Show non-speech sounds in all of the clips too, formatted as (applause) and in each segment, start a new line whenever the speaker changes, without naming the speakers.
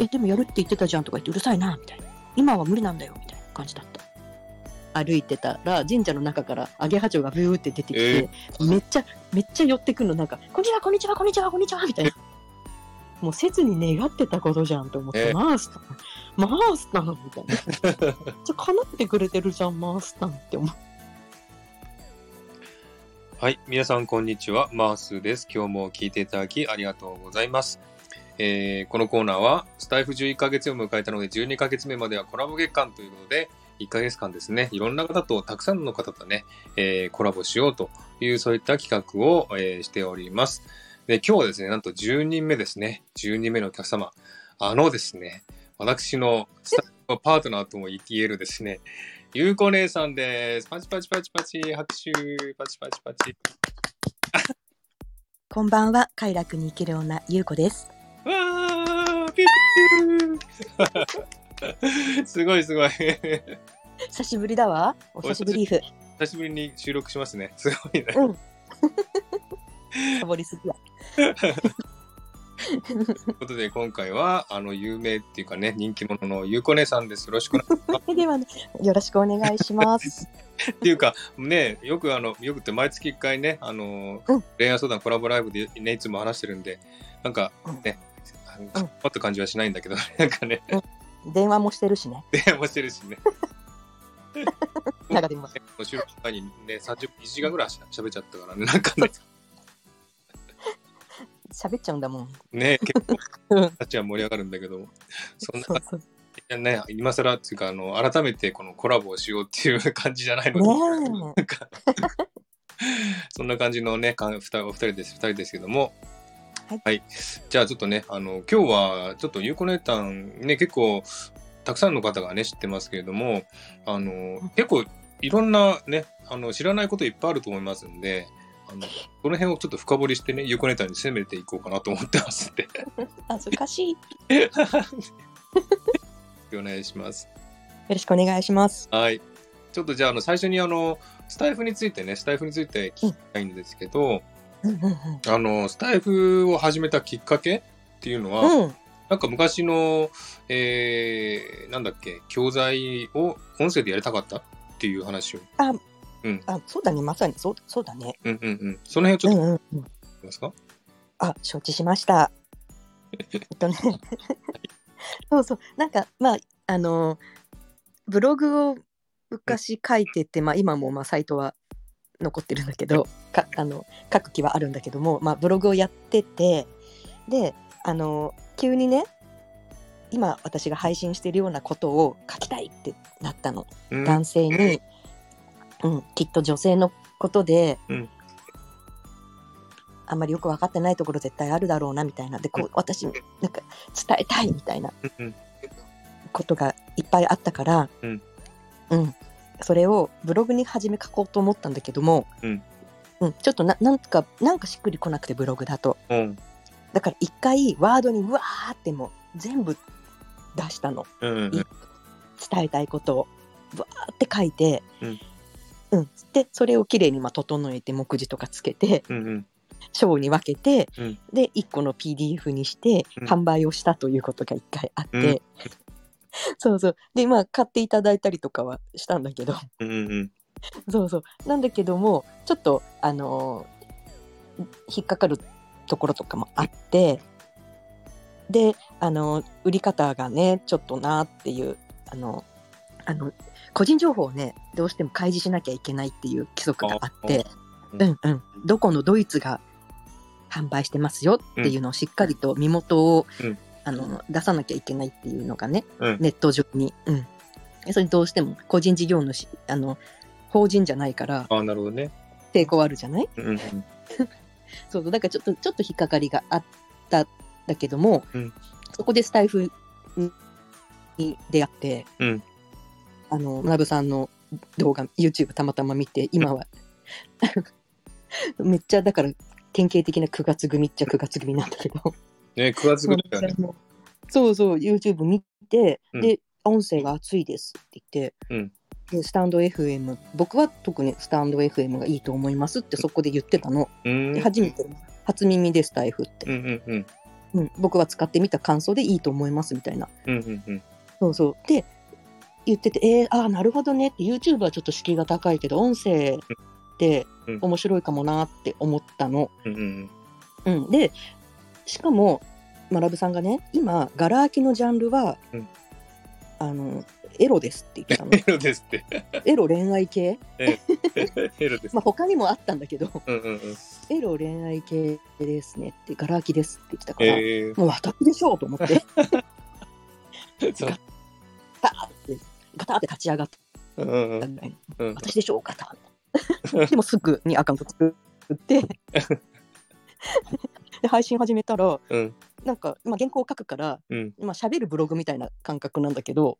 え、でもやるって言ってたじゃんとか言ってうるさいな、みたいな。今は無理なんだよ、みたいな感じだった。歩いてたら、神社の中からアゲハチョウがブーって出てきて、めっちゃ、めっちゃ寄ってくるの、なんか、こんにちは、こんにちは、こんにちは、こんにちは、みたいな。もう切に願ってたことじゃんと思って、
え
マースター、マースターみたいな。めっちゃ叶ってくれてるじゃん、マースターって思う。
はい。皆さん、こんにちは。マースです。今日も聞いていただきありがとうございます。えーこのコーナーは、スタイフ11ヶ月を迎えたので、12ヶ月目まではコラボ月間ということで、1ヶ月間ですね、いろんな方と、たくさんの方とね、えーコラボしようという、そういった企画を、えーしております。で、今日はですね、なんと10人目ですね。10人目のお客様。あのですね、私のスタイフのパートナーとも言えるですね、ゆうこ姉さんです。パチパチパチパチ、拍手、パチパチパチ。(laughs)
こんばんは、快楽に生きる女、ゆうこです。
わーピ (laughs) すごいすごい。
久しぶりだわ。お久しぶりーふ。
久しぶりに収録しますね。すごいね。
うん。サボりすぎや。
ということで、今回は、あの、有名っていうかね、人気者のゆうこ姉さんです。よろしくお願いします。(laughs)
ではね、よろしくお願いします。
っていうか、ね、よくあの、よくって毎月一回ね、あの、
うん
恋愛相談コラボライブでね、いつも話してるんで、なんかね、あのかっぱった感じはしないんだけど、(laughs) なんかね、
電話もしてるしね。
電話もしてるしね。
なんかでも、(laughs)
収録前にね、30分、1時間ぐらいし喋っちゃったからね、なんかね、
喋っちゃうんだもん。
ね結構、
うん
たちは盛り上がるんだけど、そんな
そうそう。
ね、今更っていうか、あの、改めてこのコラボをしようっていう感じじゃないので、(laughs) そんな感じのね、かんふたお二人です、二人ですけども、
はい
じゃあちょっとね、あの、今日はちょっとゆうこねたん、ね、結構、たくさんの方がね、知ってますけれども、あの、結構、いろんなね、あの、知らないこといっぱいあると思いますんで、あの、この辺をちょっと深掘りしてね、ゆうこねたんに攻めていこうかなと思ってますんで、
え。(laughs) 恥ずかしい。よ
お願いします。
ろしくお願いします。
はい。ちょっとじゃあ、あの、最初にあの、スタイフについてね、スタイフについて聞きたいんですけど、
うんうん
あの、スタイフを始めたきっかけっていうのは、
うん。うん。
なんか昔の、えー、なんだっけ、教材を音声でやりたかったっていう話を。
あ、そうだね。まさに、そう、そうだね。
うんうんうん。その辺をちょっと
うんうんうん。
ますか、
あ、承知しました。(laughs) えっとね。そうそう。なんか、まあ、あの、ブログを昔書いてて、まあ、今もまあサイトは残ってるんだけど、かあの書く気はあるんだけども、まあ、ブログをやってて、で、あの、急にね、今私が配信してるようなことを書きたいってなったの。
うん。
男性に、うん、きっと女性のことで、
うん。
あんまりよく分かってないところ絶対あるだろうなみたいな。でこう私なんか伝えたいみたいなことがいっぱいあったから、
うん。
うんそれをブログに初め書こうと思ったんだけども、
うん。
うんちょっとななんかなんかしっくりこなくてブログだと。
うん。
だから一回ワードにうわーってもう全部出したの。
うんうん
伝えたいことをぶわーって書いて、
うん。
うん。でそれをきれいにまあ整えて目次とかつけて
うんうん。
章に分けて、
うん。
で1個の PDF にして
うん。
販売をしたということが1回あって、
うん (laughs)
そうそう。でまあ買っていただいたりとかはしたんだけど。
うんうん
そうそう。なんだけどもちょっとあのー引っかかるところとかもあって。であのー売り方がねちょっとなっていうあのあの個人情報をねどうしても開示しなきゃいけないっていう規則があって。
うん。
うんうん。どこのドイツが販売してますよっていうのをしっかりと身元を、
うん
あの出さなきゃいけないっていうのがね、
うん。
ネット上に、うん、それどうしても個人事業主あの法人じゃないから
ああ、なるほどね。
抵抗あるじゃない？
うんうん (laughs)
そうそうだからちょっとちょっと引っかかりがあったんだけども、
うん。
そこでスタイフに出会って、
うん。
あの学さんの動画 YouTube たまたま見て今は。(laughs) めっちゃだから典型的な9月組っちゃ9月組なんだけど
ね、9月ぐね。
そうそう YouTube 見て、
うん
で音声が熱いですって言って、
うん
でスタンド FM 僕は特にスタンド FM がいいと思いますってそこで言ってたの、初めて初耳でスタイフって、
うんうんうん。
うん、僕は使ってみた感想でいいと思いますみたいな。
うんうんうん。
そうそう。で、言ってて、えー、ああ、なるほどねって、YouTube はちょっと敷居が高いけど、音声って
うん
面白いかもなって思ったの。
うんうん
うん、で、しかも、まなぶさんがね、今、ガラ空きのジャンルは、
うん
あの、エロですって言ってたの。(laughs)
エロですって。
エロ恋愛系？
エロです。(laughs)
まあ他にもあったんだけど、
うんうんうん。
エロ恋愛系ですねって、ガラ空きですって言ってたから、
え
もう私でしょうと思って、
ー、(laughs) そう。
ガターって、ガターって立ち上がっ
うんうんうんうん。
私でしょうガタ。でもすぐにアカウント作って、で配信始めたら、
うん
なんか、まあ、原稿を書くから、
うん。
まあ喋るブログみたいな感覚なんだけど、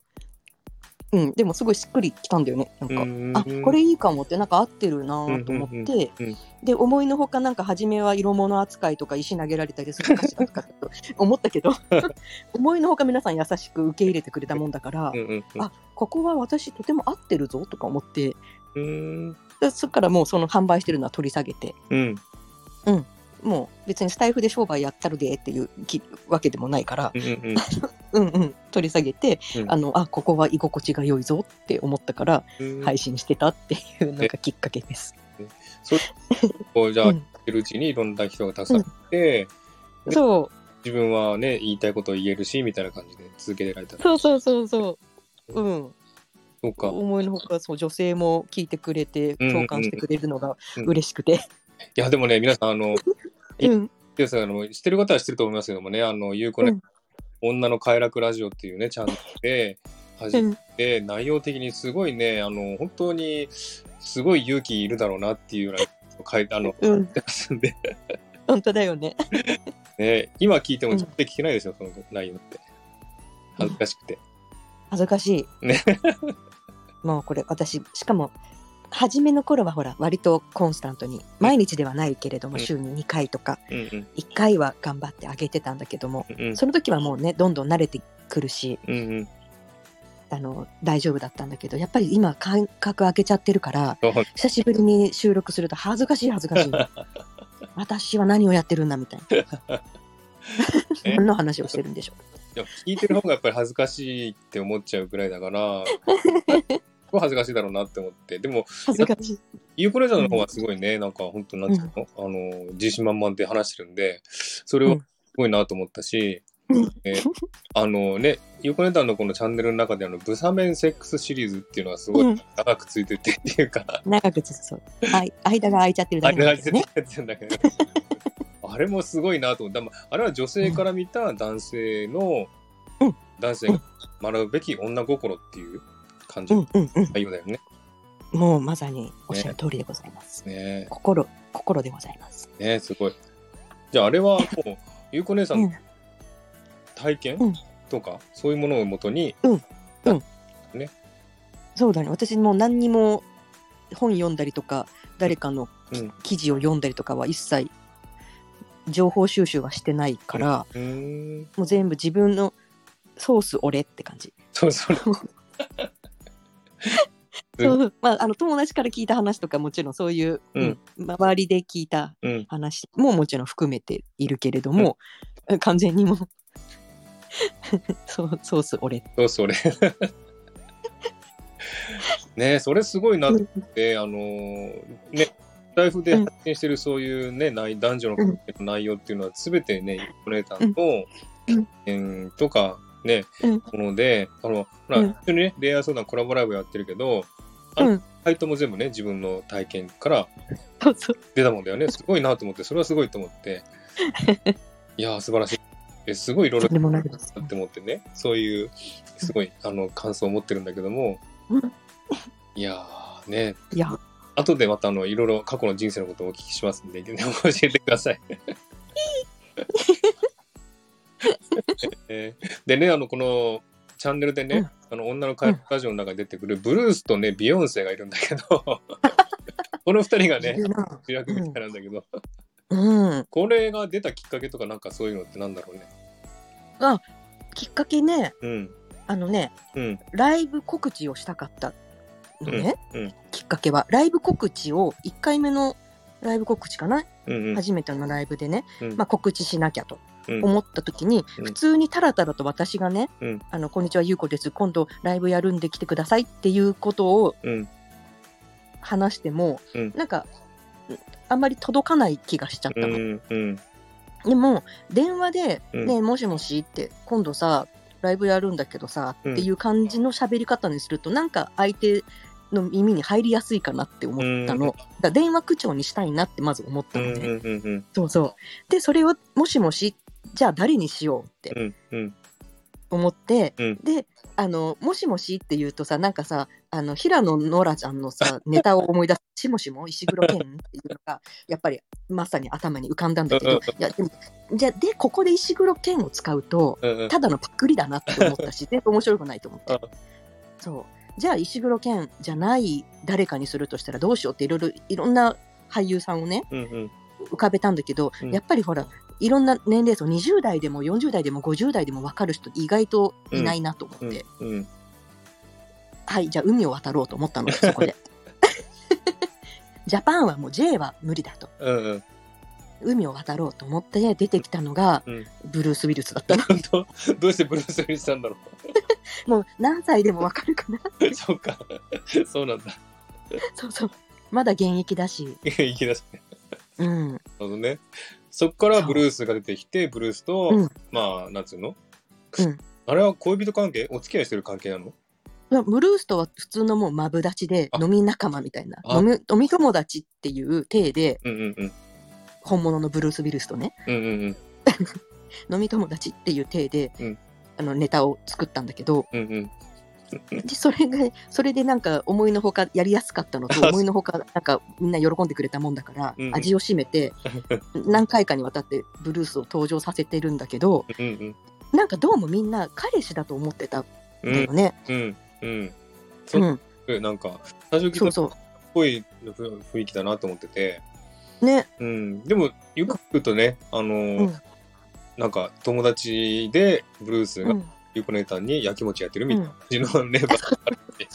うん、でもすごいしっくりきたんだよね。なんか、
うん
あこれいいかもってなんか合ってるなと思って、
うんうんうんうん
で思いのほかなんか初めは色物扱いとか石投げられたりするかしらとかと (laughs) 思ったけど (laughs) 思いのほか皆さん優しく受け入れてくれたもんだから、
うんうんうん。
あここは私とても合ってるぞとか思って
うん。
でそっからもうその販売してるのは取り下げて
うん。
もう別にスタイフで商売やったるでっていうきわけでもないから、
うんうん
うん (laughs) うん、取り下げて、
うん
あのあここは居心地が良いぞって思ったから
うん。
配信してたっていうのがきっかけです。(laughs)
こうじゃあ、
うん
やってるうちにいろんな人がたくさんいて、
そう
自分はね、言いたいことを言えるし、みたいな感じで続けてられた。
そうそうそうそう。うん、
そうか。
思いのほかそう女性も聞いてくれて
うんうん
共感してくれるのが
うん
嬉しくて、
いや、でもね、皆さん、あの、(laughs)
うん、
あの知ってる方は知ってると思いますけどもね、あの、ゆうこね、
うん
女の快楽ラジオっていうね、チャンネルで始めて、内容的にすごいね、あの、本当に、すごい勇気いるだろうなっていうような、書いて、あの、
うん
ますんで、
本当だよね。(laughs)
ね、今聞いても絶対聞けないですよ、その内容って。恥ずかしくて。
恥ずかしい。
ね (laughs)
もうこれ私しかも初めの頃はほら割とコンスタントに毎日ではないけれども
うん。
週に2回とか
うんうん。
1回は頑張ってあげてたんだけども
うん
その時はもうねどんどん慣れてくるし。あの大丈夫だったんだけどやっぱり今感覚開けちゃってるから久しぶりに収録すると恥ずかしい恥ずかしい。(laughs) 私は何をやってるんだみたいな。(laughs)
え？
何の話をしてるんでしょ
でも聞いてる方がやっぱり恥ずかしいって思っちゃうぐらいだから、す (laughs) ごい恥ずかしいだろうなって思って。でも、
恥ずかしい。
ゆうこレザーの方はすごいね、なんか本当なんていうの、あの、自信満々で話してるんで、それはすごいなと思ったし、
うん。
えーあのね、ゆうこレザーのこのチャンネルの中であの、ブサメンセックスシリーズっていうのはすごい
うん。
長くついててっていうか、
長く続そう。はい間が空いちゃってるだけなんですね。
対やってるんだけど、あれもすごいなと思って、まああれは女性から見た男性の、
うん。
男性が学ぶべき女心っていう感じの
うんうんうん
内容だよね。
もうまさにおっしゃる通りでございます。
ね
心、心でございます。
ねすごい。じゃああれはもう、ゆうこ姉さんの
うん、
体験、
うん
とか、そういうものをもとに、
そうだね。私もう何にも本読んだりとか、誰かの
うん
記事を読んだりとかは一切情報収集はしてないから、
うーん、
もう全部自分のソース俺って感じ。
そうそれ。う (laughs) ん
そう。まあ、あの友達から聞いた話とかもちろんそういう、
うん。
うん周りで聞いた
うん、
話ももちろん含めているけれども、完全にもうそうソース俺。
そうそれ。ねそれすごいなって、あのーね、ライフで発信してるそういうね、内男女の関係の内容っていうのは、すべてね、ゆうこ姉さんと、
うん。
うん、とか、ね、
うん。
もので、あの、ほら、
うん。
一緒にね、恋愛相談コラボライブやってるけど、あの
うん。
サイトも全部ね、自分の体験から出たもんだよね。すごいなと思って、それはすごいと思って。(laughs) いやー、素晴らしい。えすごいいろいろ
な
って思ってね、そういう、すごい、あの、感想を持ってるんだけども、
うん。
いやー、ね、
いや。
後でまた、あの、いろいろ過去の人生のことをお聞きしますんで、ね、教えてください。(laughs) え (laughs) ーでね、あの、この、チャンネルでね、
うん。
あの、女の会ラジオの中に出てくる、ブルースとね、ビヨンセがいるんだけど、(laughs) この二人がね主役みたいなんだけど、
うん。
これが出たきっかけとか、なんかそういうのってなんだろうね。
きっかけね
うん、
あのね
うん、
ライブ告知をしたかったのね、
うん、
きっかけは。ライブ告知を1回目のライブ告知かな、
うん、うん、
初めてのライブでね、
うん。
まあ、告知しなきゃと。
うん
思った時に、
うん
普通にタラタラと私がね「
うん
あのこんにちはゆうこです今度ライブやるんで来てください」っていうことを
うん。
話しても、
うん
なんかうんあんまり届かない気がしちゃったの。
うん。うん。
でも電話で「
うん
ねえもしもし」って今度さライブやるんだけどさ、
うん
っていう感じの喋り方にするとなんか相手の耳に入りやすいかなって思ったの。
うん
だ電話口調にしたいなってまず思った
うん。
のね。
うん。うん。
そうそう。でそれを「もしもし」じゃあ誰にしようって
うん。うん。
思って、
うん
であの「もしもし」って言うとさなんかさあの平野ノラちゃんのさ (laughs) ネタを思い出す「しもしも？石黒賢」っていうのがやっぱりまさに頭に浮かんだんだけ
うんうん
どいやでもじゃあでここで石黒賢を使うと
うん。
ただのパクリだなって思ったし (laughs) 全然面白くないと思って
うん
そうじゃあ石黒賢じゃない誰かにするとしたらどうしようっていろいろいろんな俳優さんをね
うん。うん。
浮かべたんだけど、
うん
やっぱりほらいろんな年齢層20代でも40代でも50代でも分かる人意外といないなと思って、
うん。うん。
はいじゃあ海を渡ろうと思ったの (laughs) そこで (laughs) ジャパンはもう J は無理だと
うん。
海を渡ろうと思って出てきたのが
うん。
ブルース・ウィルスだったの (laughs)
どうしてブルース・ウィリスしたんだろ
もう何歳でも分かるかな
う。そうか。そうなんだ。
そうそうまだ現役だし
いきなしね。
うん
なるほどね。そっからブルースが出てきて、ブルースと、
うん。
まあ、なんつうの？
うん。
あれは恋人関係？お付き合いしてる関係なの？
ブルースとは普通のもうマブダチで
あ。
飲み仲間みたいな。
あ。
飲み飲み友達っていう体で
うんうんうん。
本物のブルース・ウィルスとね。
うんうんうん。(laughs)
飲み友達っていう体で、
うん。
あのネタを作ったんだけど
うんうん。(laughs)
でそれがそれでなんか思いのほかやりやすかったのと
あ (laughs)
思いのほかなんかみんな喜んでくれたもんだから、
うん
味を占めて (laughs) 何回かにわたってブルースを登場させてるんだけど。なんかどうもみんな彼氏だと思ってたん
うん。
だよね。
うん。うん。
うん。
なんか、最初聞いたっ
そうそ
ぽい雰囲気だなと思ってて、
うね、
うん。でも、よく聞くとね、あのなんか、友達でブルースが
うん
ゆうこ姉さんにやきもちやってるみたいな感じのレバーがあるって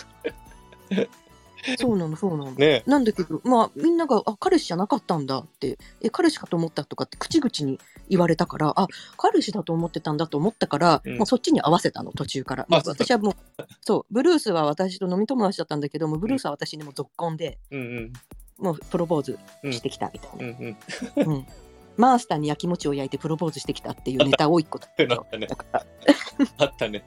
(laughs)
そうなのそうなの。
ね。
なんだけど、まあ、みんなが、あ、彼氏じゃなかったんだって、え、彼氏かと思ったとかって口々に言われたから、あ、彼氏だと思ってたんだと思ったから、
うん
もうそっちに合わせたの、途中から。もう
そう
私はもう、そう、ブルースは私と飲み友達だったんだけども、ブルースは私にも続婚で、
うんうん。
もうプロポーズしてきたみた
うん
い
うん。
な。うん。マースターに焼きもちを焼いてプロポーズしてきたっていうネタを一個だ
なったねあったね。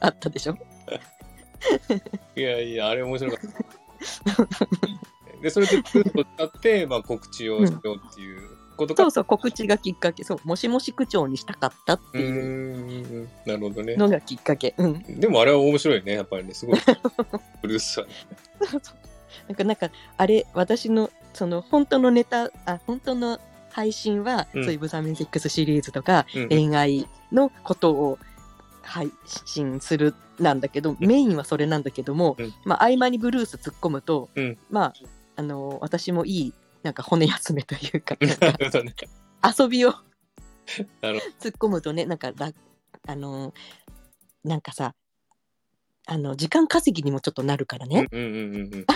あったでしょ？(laughs)
いやいや、あれ面白かった。で、それでブルースを使って、まあ、告知をしようっていうことが、
そうそう、告知がきっかけ。そう、もしもし区長にしたかったって
う
いう
なるほどね。
のがきっかけ。うん。
でもあれは面白いね、やっぱりね、すごい。ブルースはね。(laughs)
なんか、なんか、あれ、私の、その、本当のネタ、あ、本当の配信は、
うん。
そういうブサミンセックスシリーズとか、
うん。
恋愛のことを配信するなんだけど、メインはそれなんだけども、
うん。
まあ、合間にブルース突っ込むと、
うん。
まあ、あの、私もいい、なんか骨休めというか、か。遊びを突っ込むとね、なんか、らあの、なんかさ、あの、時間稼ぎにもちょっとなるからね。
うんうんうんうん。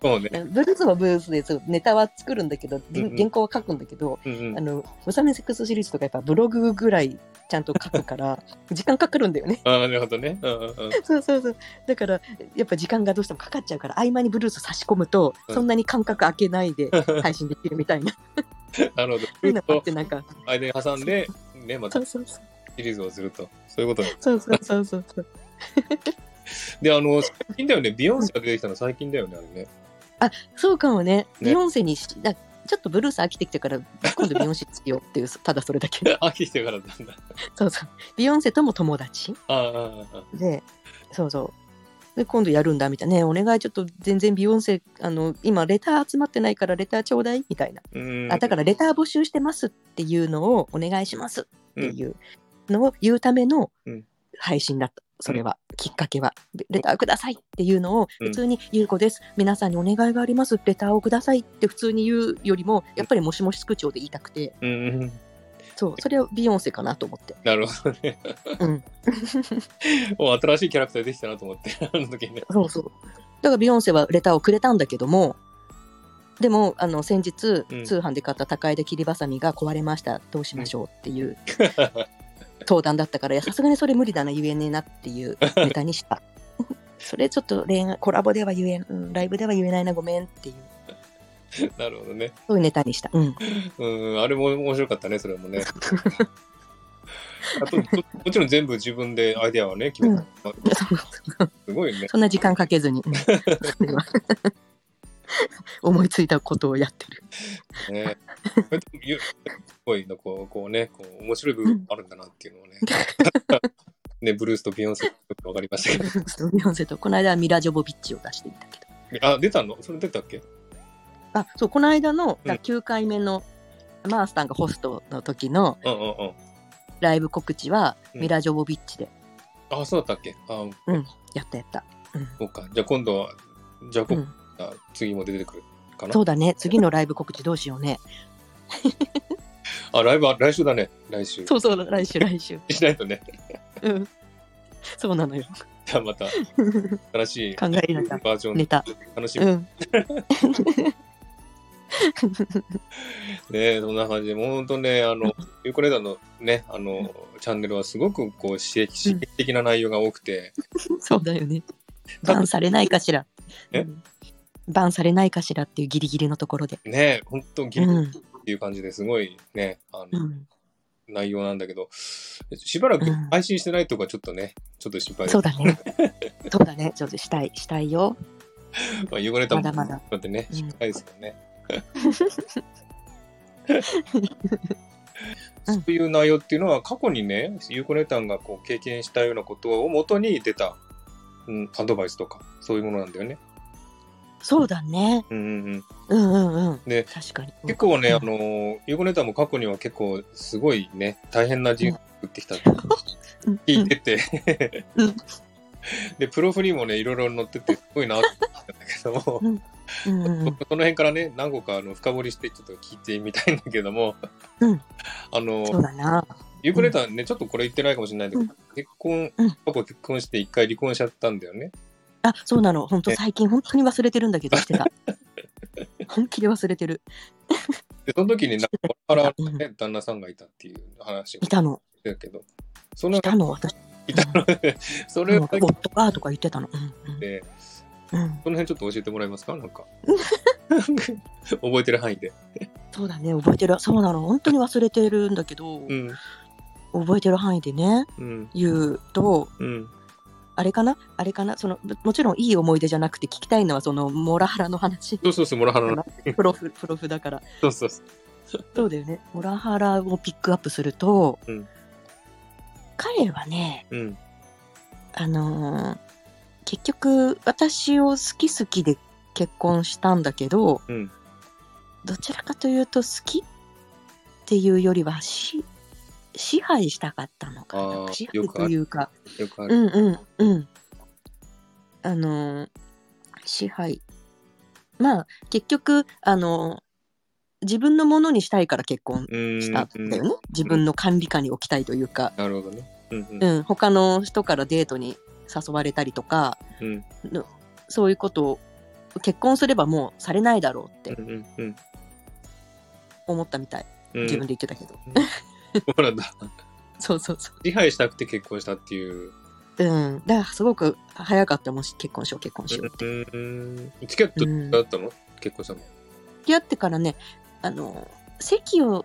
そうね。(laughs)
ブルースはブルースでそうネタは作るんだけど、
うんうん
原稿は書くんだけど、
うんうん
あの、ムサメセックスシリーズとかやっぱブログぐらいちゃんと書くから、(laughs) 時間かかるんだよね。
ああ、なるほどね。うんうんうん。
そうそうそう。だから、やっぱ時間がどうしてもかかっちゃうから、合間にブルース差し込むと、
うん
そんなに間隔空けないで (laughs) 配信できるみたいな。
なるほど。
そういうのっ
と
て、なんか、
間に挟んで、ね、また。シリーズをすると。そういうこと
そうそうそうそう。
で、あの、最近だよね。ビヨンセが出てきたの最近だよね、あれね。
そうかもね。
ね
ビヨンセにし、だちょっとブルース飽きてきたから、今度ビヨンセつけようっていう、ただそれだけ。(laughs)
飽きてからなんだ。
そうそう。ビヨンセとも友達。
ああああ、ああ。
で、そうそう。で、今度やるんだみたいな。ねお願いちょっと全然ビヨンセ、あの、今レター集まってないからレターちょうだいみたいな。
うん。
あ、だからレター募集してますっていうのをお願いしますっていうのを言うための
うん
配信だった。それは、きっかけは。レターくださいっていうのを
うん
普通に、ゆうこです。皆さんにお願いがあります。レターをくださいって普通に言うよりも、やっぱりもしもし区長で言いたくて、
うんうん。
そう、それはビヨンセかなと思って。
なるほどね。
うん。(laughs) (laughs)
お新しいキャラクターできたなと思って、あの時ね。
そうそう。だからビヨンセはレターをくれたんだけども、でもあの先日、
うん
通販で買った高枝切りばさみが壊れましたどうしましょうっていう (laughs) 登壇だったからさすがにそれ無理だな言えねえなっていうネタにした (laughs) それちょっと恋愛コラボでは言えんうんライブでは言えないなごめんっていう (laughs)
なるほどね。
そういうネタにしたうん
うん、あれも面白かったね、それもね。(laughs) あとももちろん全部自分でアイデアはね、決めた。すごいね。
そんな時間かけずに、思いついたことをやってる
ね。ゆすごいのこうこうね、こう面白い部分あるんだなっていうのをね。(laughs) ね、ブルースとビヨンセよくわかりましたけ
ビヨンセとこの間はミラ・ジョボビッチを出してみたけど。
ど。あ、出たの？それ出たっけ？
あそうこの間の
うん。
9回目の、マースタンがホストの時の
うんうんうん。
ライブ告知は
うん。
ミラ・ジョボビッチで。
あ、そうだったっけ？あ、
やったやった、うん。
そうか。じゃあ今度は、じゃあ、こ
うん、
あ次も出てくるかな？
そうだね。次のライブ告知どうしようね
あ、ライブは来週だね。来週。
そうそう来週来週。(laughs)
しないとね。
うん。そうなのよ。
じゃあまた、新しい (laughs)
考えな
バージョン。
ネタ。
楽しみ。
うん。(laughs)
ねそんな感じで、もう本当ね、あの、ユーコレーダーのね、あの、チャンネルはすごくこう刺激刺激的な内容が多くて、
そうだよね。バンされないかしら。
え？
うん。バンされないかしらっていうギリギリのところで。
ね、本当ギリ。
うん
っていう感じですごいね、あの、
うん。
内容なんだけど、しばらく
うん。
配信してないとかちょっとね、ちょっと心配。
そうだね。(laughs) そうだね。ちょっとしたいしたいよ。
まあ、ユーコレーダーも
まだまだ。
だってね、
うん。
心配ですよね。
うん。
そういう内容っていうのは過去にね、ユーコネタンがこう経験したようなことをもとに出た、うん、アドバイスとか、そういうものなんだよね。
そうだね。
うんうんうん、
うんうんうん。
で
確かに。
結構ね、
うん。
あの、ユーコネタンも過去には結構すごいね、大変な人生を送ってきた。聞いてて、
うん。(laughs)
で、プロフにもね、いろいろ載ってて、すごいなって思ったんだけども、
うん。うんうん
その辺からね、何個かあの深掘りしてちょっと聞いてみたいんだけども、
うん。
あの、
そうだな。
ユークレーターね、ちょっとこれ言ってないかもしれないんだけど、結婚、
うん。
過去結婚して一回離婚しちゃったんだよね。
あそうなの。本当
ね
最近本当に忘れてるんだけどしてた。(laughs) 本気で忘れてる。
で、その時になんか、原
うん。
ね、旦那さんがいたっていう話を
いたの。
してたけど、その
い、たの私。
いたの。で、(laughs) それを
うん夫がとか言ってたの。うん
で、
うん。うん。
その辺ちょっと教えてもらえますか？なんか。(laughs) 覚えてる範囲で。
そうだね覚えてる。そうなの。本当に忘れてるんだけど、
うん、
覚えてる範囲でね
うん、
言うと
うん。
あれかな？あれかな？そのももちろんいい思い出じゃなくて聞きたいのはそのモラハラの話。
そうそうそう、モラハラの。
プロフプロフだから。
そうそうそう。
そうだよね。モラハラをピックアップすると、
うん。
彼はね
うん、
あのー結局私を好き好きで結婚したんだけど
うん、
どちらかというと好きっていうよりはし支配したかったのか
あー
な支配というか
よくある。
うんうんうん。あのー支配。まあ結局あのー自分のものにしたいから結婚
うん、
したんだよね、自分の管理下に置きたいというか、
なるほどね。うん、うん、
うん、他の人からデートに誘われたりとか
うん、
のそういうことを結婚すればもうされないだろうって
うん、うん、
思ったみたい、
うん。
自分で言ってたけど、(laughs)
そうなんだ。
そうそうそ
支配したくて結婚したっていう。
ううん。だからすごく早かったもし結婚しよう結婚しようって、
うん、付き合ってだったの、結婚したの。
付き合ってからねあの席を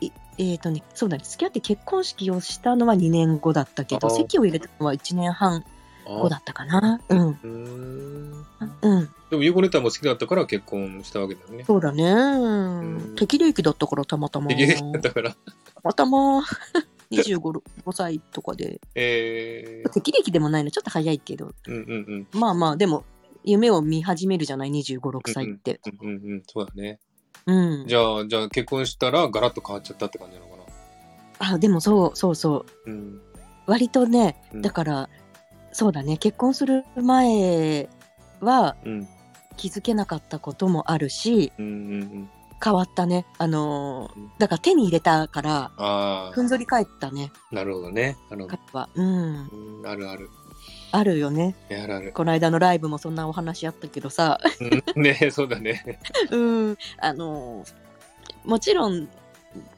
いえっ、とねそうだね。付き合って結婚式をしたのは2年後だったけど席を入れたのは1年半後だったかな。うん。
うー。ん。
うん。
でも、ユーゴネタも好きだったから結婚したわけだよね。
そうだね。
ん。
適齢期だったからたまたま。
適齢だから。
たまたま。(laughs) 25 5歳とかで。
えー、
適齢期でもないのちょっと早いけど。
うんうんうん。
まあまあでも夢を見始めるじゃない？2 5 6歳って。
うんうんうん、そうだね。
うん、
じゃあ、じゃあ結婚したらガラッと変わっちゃったって感じなのかな？
あでもそうそうそう。
うん。
割とね
うん。
だから、そうだね結婚する前は
うん。
気づけなかったこともあるし
うんうんうん。
変わったねあのだから手に入れたから
あ
ふんぞり返ったね
あ、なるほどね。なるほど
彼。はうん
うん、あるある。
あるよね
あるある。
この間のライブもそんなお話あったけどさ
うんねそうだね。(laughs)
うんあのもちろん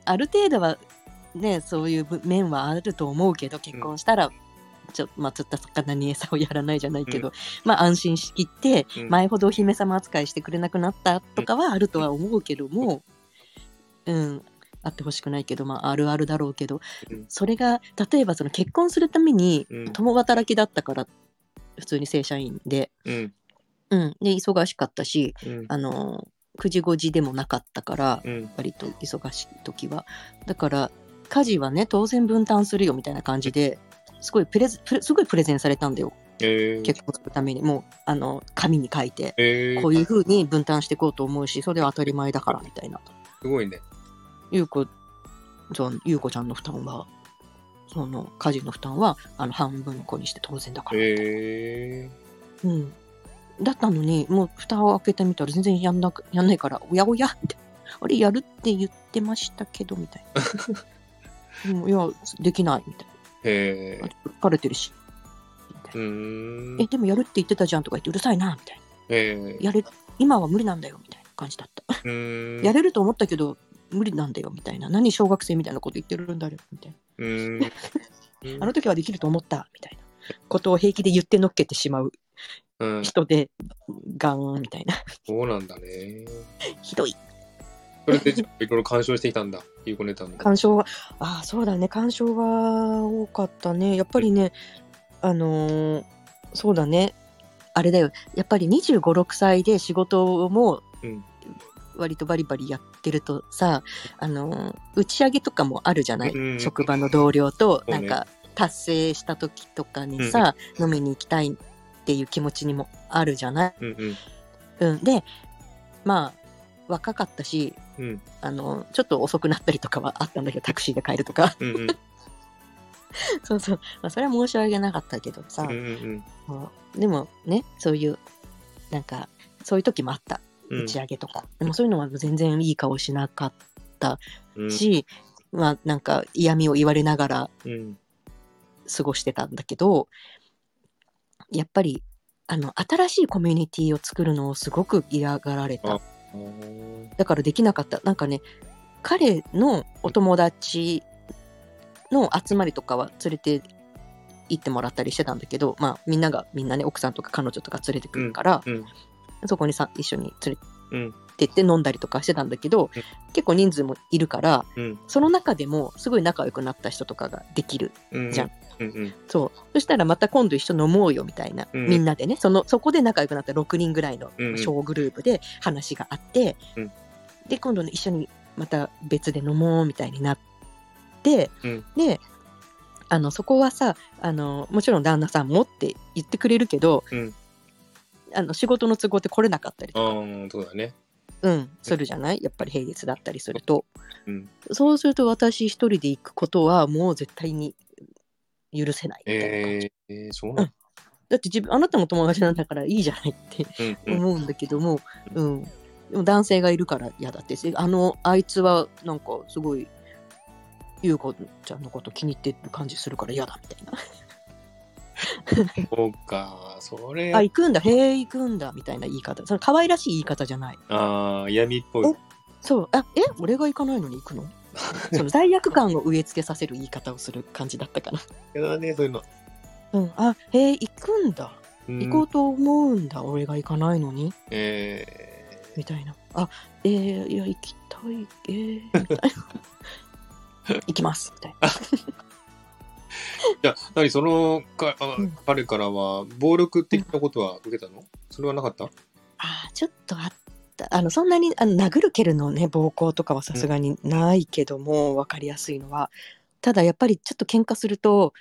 ある程度はねそういう面はあると思うけど結婚したら、ちょまあ、釣った魚に餌をやらないじゃないけど、まあ安心しきって、
うん。
前ほどお姫様扱いしてくれなくなったとかはあるとは思うけども、うん、あってほしくないけど、まあ、あるあるだろうけど、
うん。
それが例えばその結婚するために
うん。
共働きだったから普通に正社員で,、
うん。
うん、で忙しかったし
うん。
あの9時5時でもなかったから
うん。
割と忙しい時は。だから家事はね当然分担するよみたいな感じですごいプレゼプレすごいプレゼンされたんだよ。
えー、
結婚するためにもうあの紙に書いて
えー、
こういうふうに分担していこうと思うしそれは当たり前だからみたいな。
すごいね。
ゆうこそうゆうこちゃんの負担はその家事の負担はあの半分こにして当然だから、
え
うん、だったのにもう蓋を開けてみたら全然やんなくやんないからおやおやってあれやるって言ってましたけどみたいな。(laughs) うんいやできないみたい
ー、え
な疲れてるし。
うーん。
えでもやるって言ってたじゃんとか言ってうるさいなみたいな。
えー、
やれ今は無理なんだよみたいな感じだった。やれると思ったけど無理なんだよみたいな。何小学生みたいなこと言ってるんだよみたいな。(laughs) あの時はできると思ったみたいな。ことを平気で言ってのっけてしまう。
うん、
人でガーンみたいな。
そうなんだね。(laughs)
ひどい
それでいろいろ干渉してきたんだ、ゆうこネタの。
鑑賞はああそうだね。鑑賞は多かったね。やっぱりねあのーそうだね。あれだよ。やっぱり2 5 6歳で仕事も
うん。
割とバリバリやってるとさ、あのー打ち上げとかもあるじゃない、
うん
職場の同僚と
そうね。
なんか達成した時とかにさ、飲みに行きたいっていう気持ちにもあるじゃない、
うんうん。
うん、でまあ若かったし
うん。
あのちょっと遅くなったりとかはあったんだけどタクシーで帰るとか。
うんうん。(laughs)
そうそう、まあ、それは申し訳なかったけどさ、
うんうん
もう。でもねそういうなんかそういう時もあった。
うん。
打ち上げとか、でもそういうのは全然いい顔しなかった
うん。
し、まあなんか嫌味を言われながら
うん。
過ごしてたんだけどやっぱりあの新しいコミュニティを作るのをすごく嫌がられただからできなかった。なんかね彼のお友達の集まりとかは連れて行ってもらったりしてたんだけどまあみんながみんなね奥さんとか彼女とか連れてくるから、
うん。
そこにさ一緒に連れ
うん
てって飲んだりとかしてたんだけど、
うん。
結構人数もいるから
うん。
その中でもすごい仲良くなった人とかができる
うん。
じゃん
うんうん。
そう。そしたらまた今度一緒に飲もうよみたいな、
うん。
みんなでね。そのそこで仲良くなった6人ぐらいの
うんうん。
小グループで話があって、
うん。
で今度ね一緒にまた別で飲もうみたいになって、
うん。
であのそこはさあのもちろん旦那さんもって言ってくれるけど、
うん。
あの仕事の都合で来れなかったり
あ
とか、
あそうだね。
うん、するじゃない？やっぱり平日だったりすると。
うん。
そうすると私一人で行くことはもう絶対に許せないみたいな感じ。
えー、えー、そうなんだ。
だって自分あなたも友達なんだからいいじゃないって思うんだけども、うん、でも男性がいるから嫌だって。せあのあいつはなんかすごい優子ちゃんのこと気に入ってる感じするから嫌だみたいな。
そうかそれ。
あ行くんだ。へえ行くんだみたいな言い方。その可愛らしい言い方じゃない。
ああ闇っぽい。
えそう。あえ俺が行かないのに行くの？その罪悪感を植え付けさせる言い方をする感じだったかな。
やだねそういうの、
うん。あへえ行くんだ。
うん。
行こうと思うんだ、俺が行かないのに。
え
みたいな。あ、えー、いや、行きたい、えー、みたいな。(laughs) 行きます、みたいな。(laughs)
ー、じゃあ何そのかあ、
うん。
彼からは暴力的なことは受けたの、それはなかった？
あーちょっとあった。あの、そんなに、あの、殴る蹴るのね、暴行とかはさすがにないけども、わかりやすいのは。ただ、やっぱりちょっと喧嘩すると、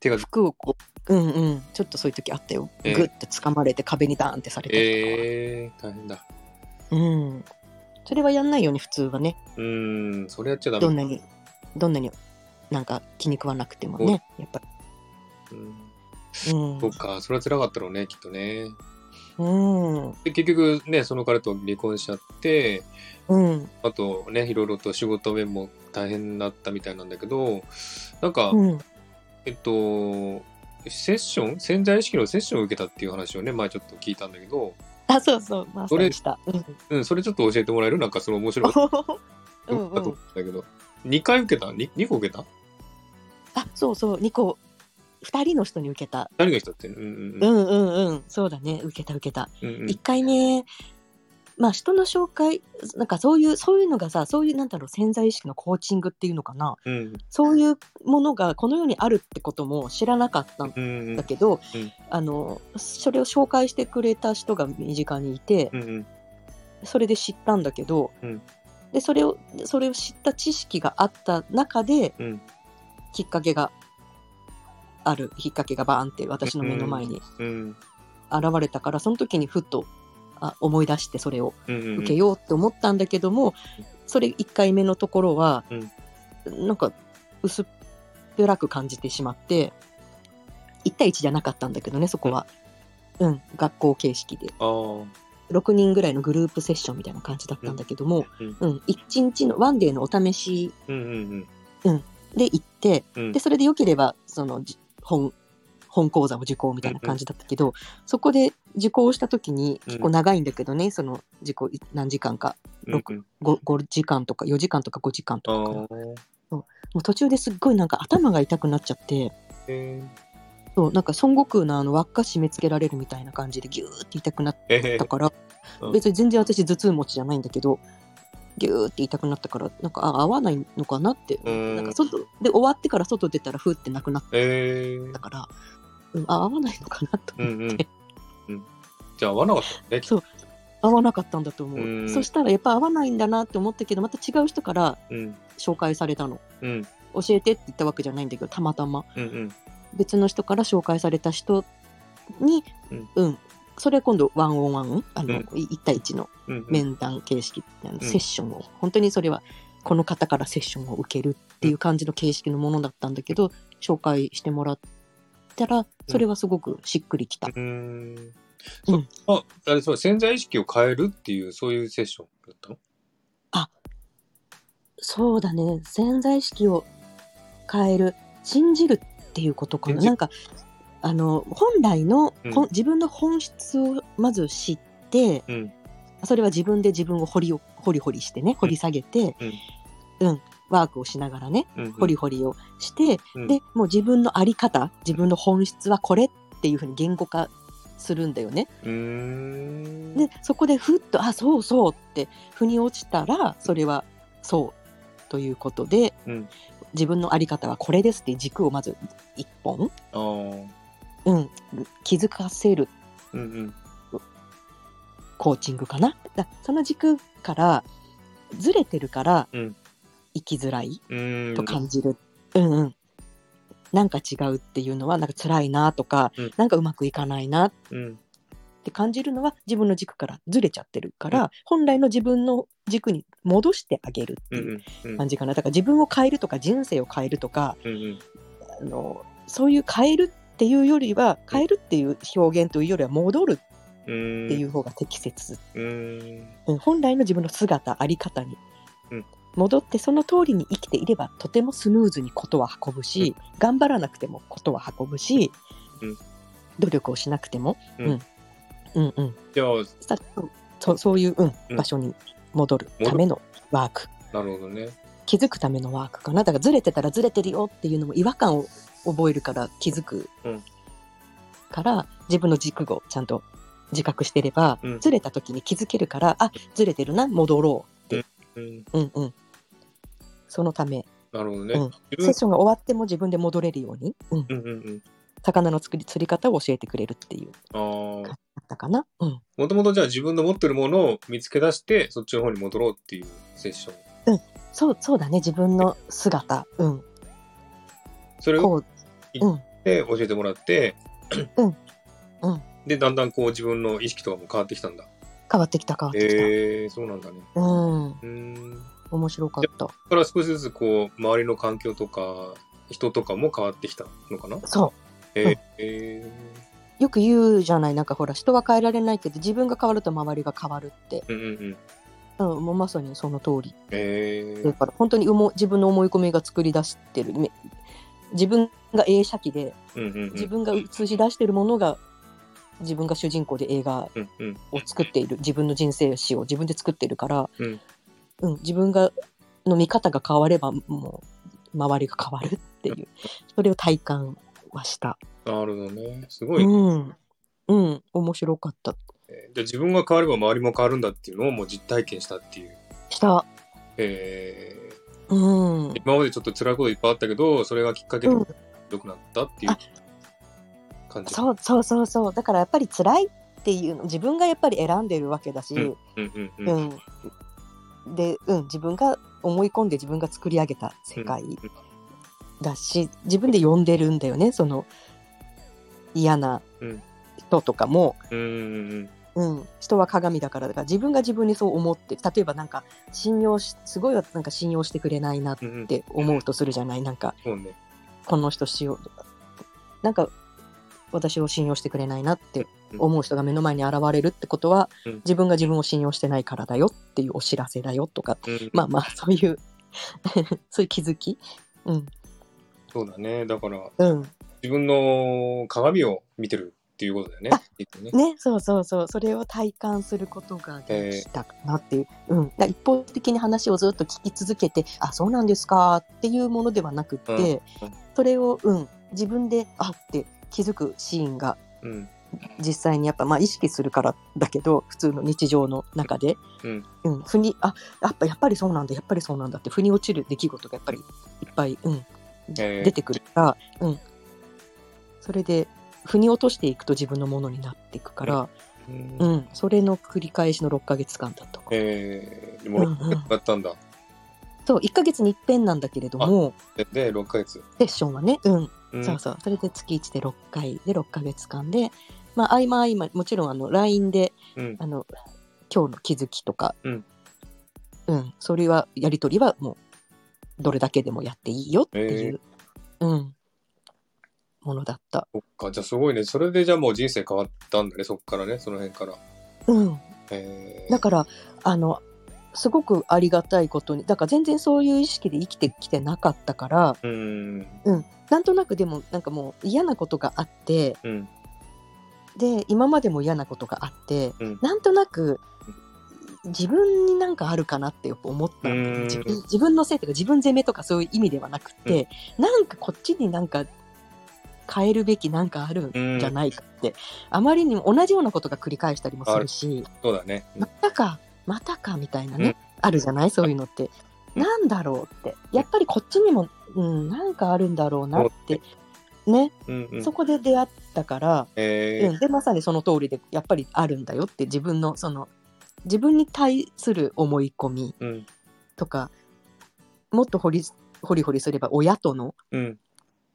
手が
服をこう、うんうん、ちょっとそういう時あったよ。
えー
グッて掴まれて壁にダーンってされたりとかは。
えー、大変だ
うん。それはやんないよね、普通はね。
うーんそれやっちゃダメ
どんなに、どんなになんか気に食わなくてもね、やっぱ
うん
り。うん。
そうかそれは辛かったろうねきっとね
うん。
で結局ねその彼と離婚しちゃって
うん。
あとねいろいろと仕事面も大変だったみたいなんだけどなんか、
うん。
えっとセッション？潜在意識のセッションを受けたっていう話をね、前ちょっと聞いたんだけど、
あ、そうそう、まあ、
それ
した。うん
うん、それちょっと教えてもらえる？なんかその面白い (laughs)
うん
だと思
うん。
うんだけど、2回受けた ?2 二個受けた？
あ、そうそう、2個、2人の人に受けた。
何が人ってうんう
うん。んうんうん、そうだね、受けた受けた。
うんうん。
1回目、まあ人の紹介、なんかそういう、そういうのがさ、そういう、なんだろう、潜在意識のコーチングっていうのかな。
うん。
そういうものがこの世にあるってことも知らなかったん
うんうん。
だけど、
うん。
あのそれを紹介してくれた人が身近にいて、
うんうん。
それで知ったんだけど、
うん。
でそれをそれを知った知識があった中で
うん。
きっかけがあるきっかけがバーンって私の目の前に
うん。
現れたから、その時にふっとあ思い出してそれを
うんうん
受けようって思ったんだけども、それ1回目のところは、なんか薄っぺらく感じてしまって1対1じゃなかったんだけどねそこは、うん、学校形式で。
あー。
6人ぐらいのグループセッションみたいな感じだったんだけども、
うん
うん1日のワンデーのお試し
うんうん
で行って
うん。
でそれでよければそのじ本本講座を受講みたいな感じだったけど、そこで受講した時に結構長いんだけどね、その受講い何時間か。
うんうん。
5, 5時間とか4時間とか5時間
あ
とかもう途中ですっごいなんか頭が痛くなっちゃって。
え
そうなんか孫悟空のあの輪っか締め付けられるみたいな感じでギューって痛くなっ
ーえ
たから、
うん。
別に全然私頭痛持ちじゃないんだけどギューって痛くなったからなんかあ合わないのかなって、
うん。
なんか外で終わってから外出たらふーってなくなっ
えー。
たから、うん、あ合わないのかなと思って、
うんうん。うん。じゃあ合わなかったね。
そう。合わなかったんだと思う、
うん。
そしたらやっぱ合わないんだなって思ったけどまた違う人から紹介されたの。
うん。
教えてって言ったわけじゃないんだけどたまたま。
うんうん。
別の人から紹介された人に、
うん。
うん、それ今度ワンオンワンあの、
うん。
1対1の
うん
面談形式、セッションを。本当にそれはこの方からセッションを受けるっていう感じの形式のものだったんだけど紹介してもらったらそれはすごくしっくりきた、
うーん。
うん。
ああれそう潜在意識を変えるっていうそういうセッションだったの？
そうだね。潜在意識を変える。信じるっていうことかな。なんかあの本来の、
うん。
自分の本質をまず知って
うん。
それは自分で自分を掘りを掘り掘りしてね掘り下げて、うん。ワークをしながらね
うん
掘り掘りをして、
うん。
でもう自分の在り方自分の本質はこれっていうふうに言語化するんだよね。でそこでふっとあそうそうって腑に落ちたらそれはそうということで、
うん。
自分の在り方はこれですっていう軸をまず一本、うん、気づかせる。
うんうん。
コーチングかな？だその軸からずれてるから
うん。
生きづらいと感じる。うんうん。なんか違うっていうのはなんか辛いなとか、
うん。
なんかうまくいかないなっ
うん。
て感じるのは自分の軸からずれちゃってるから、本来の自分の軸に戻してあげるって
うん
いう
うん。
感じかな。だから自分を変えるとか人生を変えるとかあのそういう変えるっていうよりは変えるっていう表現というよりは戻るっていう方が適切、
うーん。
うん。本来の自分の姿あり方に。
うん。
戻ってその通りに生きていればとてもスムーズにことは運ぶし、頑張らなくてもことは運ぶし、
うん。
努力をしなくても、
うん。
うん。うんうん。
じゃあ
さそそういう、うん
うん。
場所に戻る。ためのワーク。
なるほどね。
気づくためのワークかな。だからずれてたらずれてるよっていうのも違和感を覚えるから気づく
うん。
から、自分の軸をちゃんと自覚してれば、
うん。
ずれた時に気づけるからあずれてるな戻ろ
うん。
ううんうん。そのため、
なるほどね。
うん。セッションが終わっても自分で戻れるように、うん、
うんうんうん。
魚の作り釣り方を教えてくれるっていう
ああ
だったかな、うん、
もともとじゃあ自分の持ってるものを見つけ出してそっちの方に戻ろうっていうセッション。
そうそうだね。自分の姿、うん、
それを
こう、うん、
で教えてもらって
うん。うん。
でだんだんこう自分の意識とかも変わってきたんだ。
変わってきた変わってきた、
へえー、そうなんだね。
うん。
うーん。
面白かった。
だから少しずつこう周りの環境とか人とかも変わってきたのかな？
そ
へ
うん。
え
うよく言うじゃないなんかほら人は変えられないけど自分が変わると周りが変わるって、
うんうんうん。
うん、もうまさにその通り。
へえ
だから本当に思う自分の思い込みが作り出してるめ自分が映写機で
うんうんうん。
自分が映し出してるものが自分が主人公で映画
うんうん。
を作っている自分の人生史を自分で作ってるから、
うん
うん自分がの見方が変わればもう周りが変わるっていう (laughs) それを体感はした。
なるほどね。すごい。
うん、うん、面白かった。
えーじゃあ自分が変われば周りも変わるんだっていうのをもう実体験したっていう。
した。
え
うん。
ー、今までちょっと辛いこといっぱいあったけど、それがきっかけで
うん。
良くなったっていう
あ
感じ。
そうそうそうそう。だからやっぱり辛いっていうの自分がやっぱり選んでるわけだし、
うんうんうん
う
うん。
んで、うん、自分が思い込んで自分が作り上げた世界
うん。
だし、自分で呼んでるんだよねその嫌な
うん。
人とかも、
うんうん
うん、人は鏡だからだから自分が自分にそう思って例えばなんか信用しすごいなんか信用してくれないなっ
うんうん。
て思うとするじゃない？なんか
そうね。
この人しようなんか私を信用してくれないなって思う人が目の前に現れるってことは、
うん。
自分が自分を信用してないからだよっていうお知らせだよとか。
うん。
まあまあそういう (laughs) そういう気づき。うん。
そうだね。だから、
うん。
自分の鏡を見てるっていうことだよねね。
ねそうそうそう。それを体感することができたかなっていう、うん、だから一方的に話をずっと聞き続けてあそうなんですかっていうものではなくって、
うん。うん。
それを、うん、自分であって気づくシーンが
うん。
実際にやっぱまあ意識するからだけど普通の日常の中で、
うん。
うん、腑にあやっぱやっぱりそうなんだやっぱりそうなんだって腑に落ちる出来事がやっぱりいっぱい、うん、
えー。
出てくるから、うん、それで腑に落としていくと自分のものになっていくから、
うん
うん。それの繰り返しの6ヶ月間だと。
えー、でも、
うんうん。
やったんだ。
そう1ヶ月に一遍なんだけれども
で、で6ヶ月。
セッションはね、うん。
うん。
そうそう。それで月1で6回で6ヶ月間で、まあ、合間合間もちろんあの LINE で
うん。
あの今日の気づきとか、
うん。
うん。それはやり取りはもうどれだけでもやっていいよっていう、うん、ものだった。
そっか、じゃあすごいね。それでじゃあもう人生変わったんだね、そっからね、その辺から。
うん、
えー、
だからあのすごくありがたいことにだから全然そういう意識で生きてきてなかったから
うん、
なんとなくでもなんかもう嫌なことがあって
うん、
で今までも嫌なことがあって、
うん。
なんとなく自分になんかあるかなってやっぱ思った。自分自分のせいとか自分責めとかそういう意味ではなくて、なんかこっちになんか変えるべきなんかあるんじゃないかって、あまりにも同じようなことが繰り返したりもするし
そうだね。
またかまたかみたいなね、
うん。
あるじゃない？そういうのって。
うん。
なんだろうって。やっぱりこっちにも、うん、なんかあるんだろうなってね、
うん、うん。
そこで出会ったから、
え
うん、でまさにその通りでやっぱりあるんだよって自分のその自分に対する思い込み
ー、うん、
とかもっと掘り掘り掘りすれば親との
うん。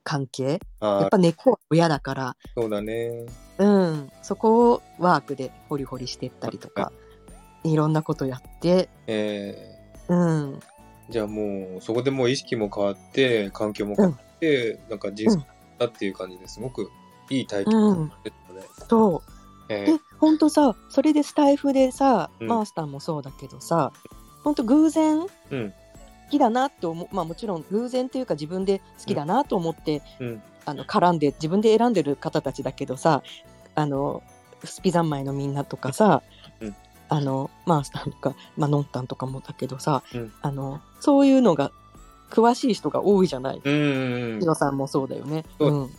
関係。やっぱ根っこは親だから、
そうだね。
うん、そこをワークで掘り掘りしていったりとかいろんなことやって、
え
うん、
ー、じゃあもう、そこでもう意識も変わって、環境も変わって、なんか人生だっていう感じですごくいい体験
うん、
ですね。
そう。
え
でほんとさそれでスタイフでさ、
うん。
マースターもそうだけどさほんと偶然好
うん
きだなって思うまあもちろん偶然っていうか自分で好きだなと思って、
うん。
あの絡んで自分で選んでる方たちだけどさあのスピザンマイのみんなとかさ、
うん。
あのマースターとか、まあのんたんとかもだけどさ、
うん。
あのそういうのが詳しい人が多いじゃない。
うんうん
ヒロさんもそうだよね。
そう。
うん、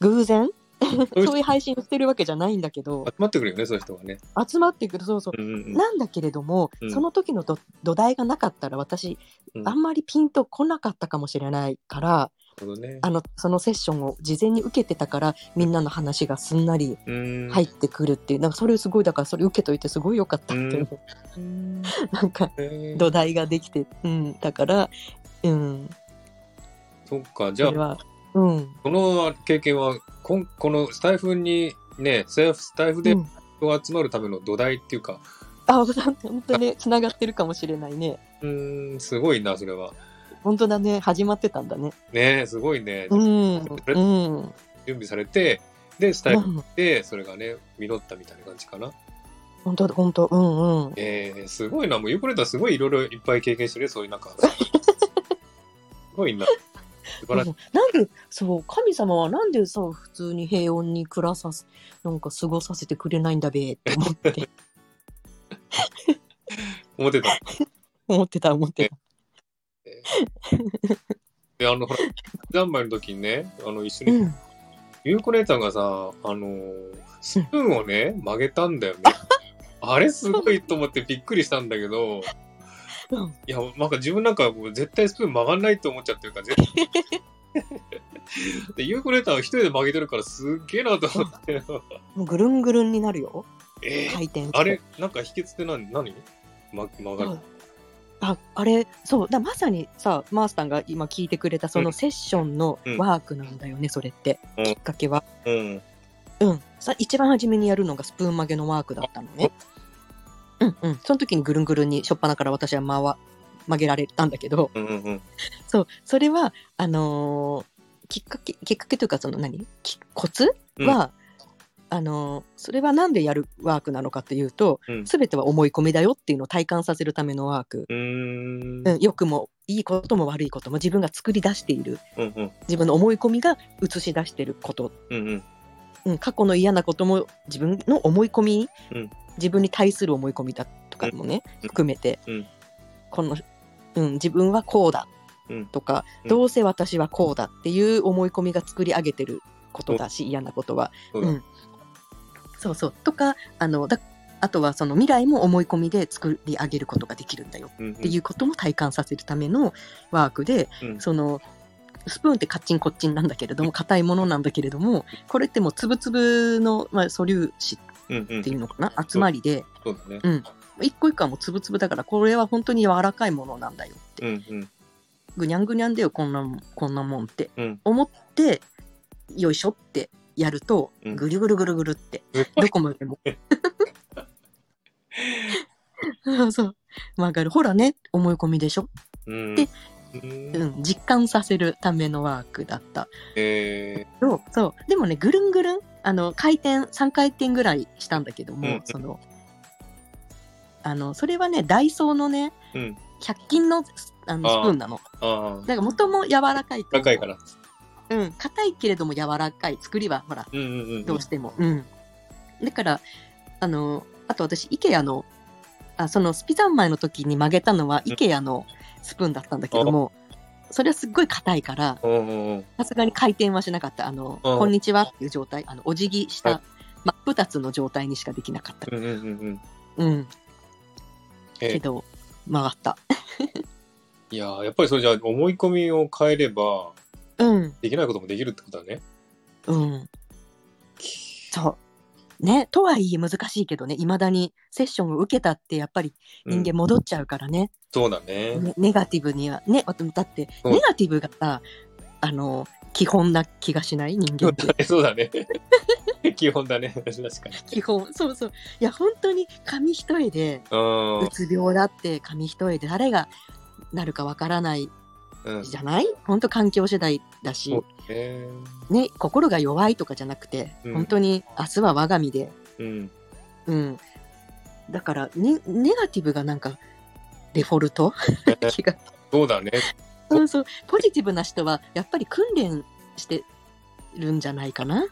偶然？
う (laughs)
そういう配信してるわけじゃないんだけど。
集まってくるよね、そういう人がね。
集まってくる。そうそう。
うんうんうん。
なんだけれども、
うん。
その時のど土台がなかったら私、
うん。
あんまりピンとこなかったかもしれないから。あのそのセッションを事前に受けてたからみんなの話がすんなり
うん。
入ってくるっていう、なんかそれすごいだからそれ受けといてすごい良かったっていう、
うん。(laughs)
なんか
えー。
土台ができて、うん、だから、うん、
そっか、じゃあ、
うん、
この経験は、こんこのスタイフにね、スタイフで集まるための土台っていうか、
あ本当ねつながってるかもしれないね
うーん、すごいな、それは。
本当だね始まってたんだね
ねすごいね。
うんうん
準備されて、で、スタイフ
うん
で、それがね、実ったみたいな感じかな。
本当本当うんうん
えー、すごいな。もうユーコレーターすごいいろいろいっぱい経験してるね、そういうなんか。(laughs) すごいな。
なんでそう神様はなんでさ普通に平穏に暮らさすなんか過ごさせてくれないんだべって思って (laughs)
思ってた？
思ってた思ってた。
で、あの、ほら、三昧の時にね、あの、一緒に、
うん、
ゆうこ姉さんがさ、あのー、スプーンをね、曲げたんだよね。(laughs) あれすごいと思ってびっくりしたんだけど、
うん。
いや、なんか自分なんかもう絶対スプーン曲がんないと思っちゃってるから、絶対。(laughs) で、ゆうこ姉さんは一人で曲げてるからすっげえなと思って。
もうぐるんぐるんになるよ。
えー
回転
あれ、なんか秘訣って何？何、ま、曲がる。
うん。ああれそう。だまさにさマースタンが今聞いてくれたそのセッションの
うん
ワークなんだよね、それって、
うん。
きっかけは。
うん。
うん。さ一番初めにやるのがスプーン曲げのワークだったのねうんうん。その時にぐるんぐるんにしょっぱなから私は回曲げられたんだけど。
うんうんうん。
そう。それはあのーきっかけきっかけというかその何？きコツ？は、あのーそれはなんでやるワークなのかっていうと、
うん。
全ては思い込みだよっていうのを体感させるためのワーク、
うーん。
うん、良くもいいことも悪いことも自分が作り出している。
うんうん。
自分の思い込みが映し出していること、
うんうん。
うん、過去の嫌なことも自分の思い込み、
うん。
自分に対する思い込みだとかもね、
うん。
含めて、
うん。
この、うん、自分はこうだ
うん。
とか、
うん。
どうせ私はこうだっていう思い込みが作り上げてることだし、嫌なことは。
そう
ん。そうそう。とかあのだあとはその未来も思い込みで作り上げることができるんだよ
うんうん。
っていうことも体感させるためのワークで、
うん。
そのスプーンってカッチンコッチンなんだけれども硬いものなんだけれどもこれってもう粒々の、まあ、素粒子
うんうん
っていうのかな、集まりで。
そうだね。
一個一個はもう粒々だからこれは本当に柔らかいものなんだよって、
うんうん。
ぐにゃんぐにゃんだよこんなもんこんなもんって。
うん。
思ってよいしょってやると
うん。
ぐるぐるぐるぐるって、どこまでも。(laughs) そう。そう曲がる。ほらね思い込みでしょ、
うん。
で
うん
うん、実感させるためのワークだった。
え
そうそう。でもねぐるんぐるんあの回転3回転ぐらいしたんだけども、
うん
そのあのそれはねダイソーのね
ー、うん。
100均のあのスプーンなの。だから元も柔らかいと
高いから。
うん。硬いけれども柔らかい。作りはほら
うんうんうん。
どうしても。うん。だからあのあと私 IKEA のあそのスピザンマイの時に曲げたのは
うん。
IKEA のスプーンだったんだけども、それはすっごい硬いから。さすがに回転はしなかった。あの、
うん
こんにちはっていう状態、あの、お辞儀した、
はい
真っ二つの状態にしかできなかった。
うんうんうんうん。
うん。
え
けど、曲がった。(laughs)
いやーやっぱりそれじゃあ思い込みを変えれば、
うん。
できないこともできるってことだね。
うん。ね、とはいえ難しいけどね、いまだにセッションを受けたってやっぱり
うん
人間戻っちゃうからね、
そうだね。
ねネガティブにはね、だってネガティブがさ、あの、基本な気がしない？人間って。(laughs)
そうだね。(laughs) 基本だね。確かに。
基本、そうそう。いや、本当に紙一重で、
うん
うつ病だって紙一重で誰がなるかわからない
うん。
じゃない？本当環境次第だし。
ね。
ね、心が弱いとかじゃなくて、
うん。
本当に明日は我が身で、
うん。
うん、だからねネガティブがなんかデフォルト？(laughs) 気が。
そうだね。
そうそう。ポジティブな人はやっぱり訓練してるんじゃないかな？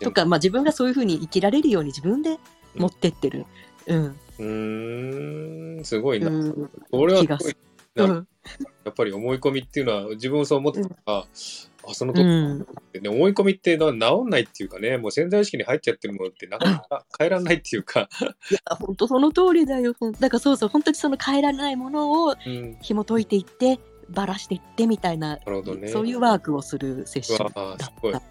とか、まあ、自分がそういうふうに生きられるように自分で持ってってる。うん。
うーん、すごいな。
うん。
俺はすごやっぱり思い込みっていうのは自分もそう思ってたから、あ、そのと
うん。
ってね、思い込みってな治んないっていうかね、もう潜在意識に入っちゃってるものってなかなか変えられないっていうか、
いや本当その通りだよ。だからそうそう本当にその変えられないものを
うん、
紐解いていってばらしていってみたいな、
なるほどね。
そういうワークをするセッションだった。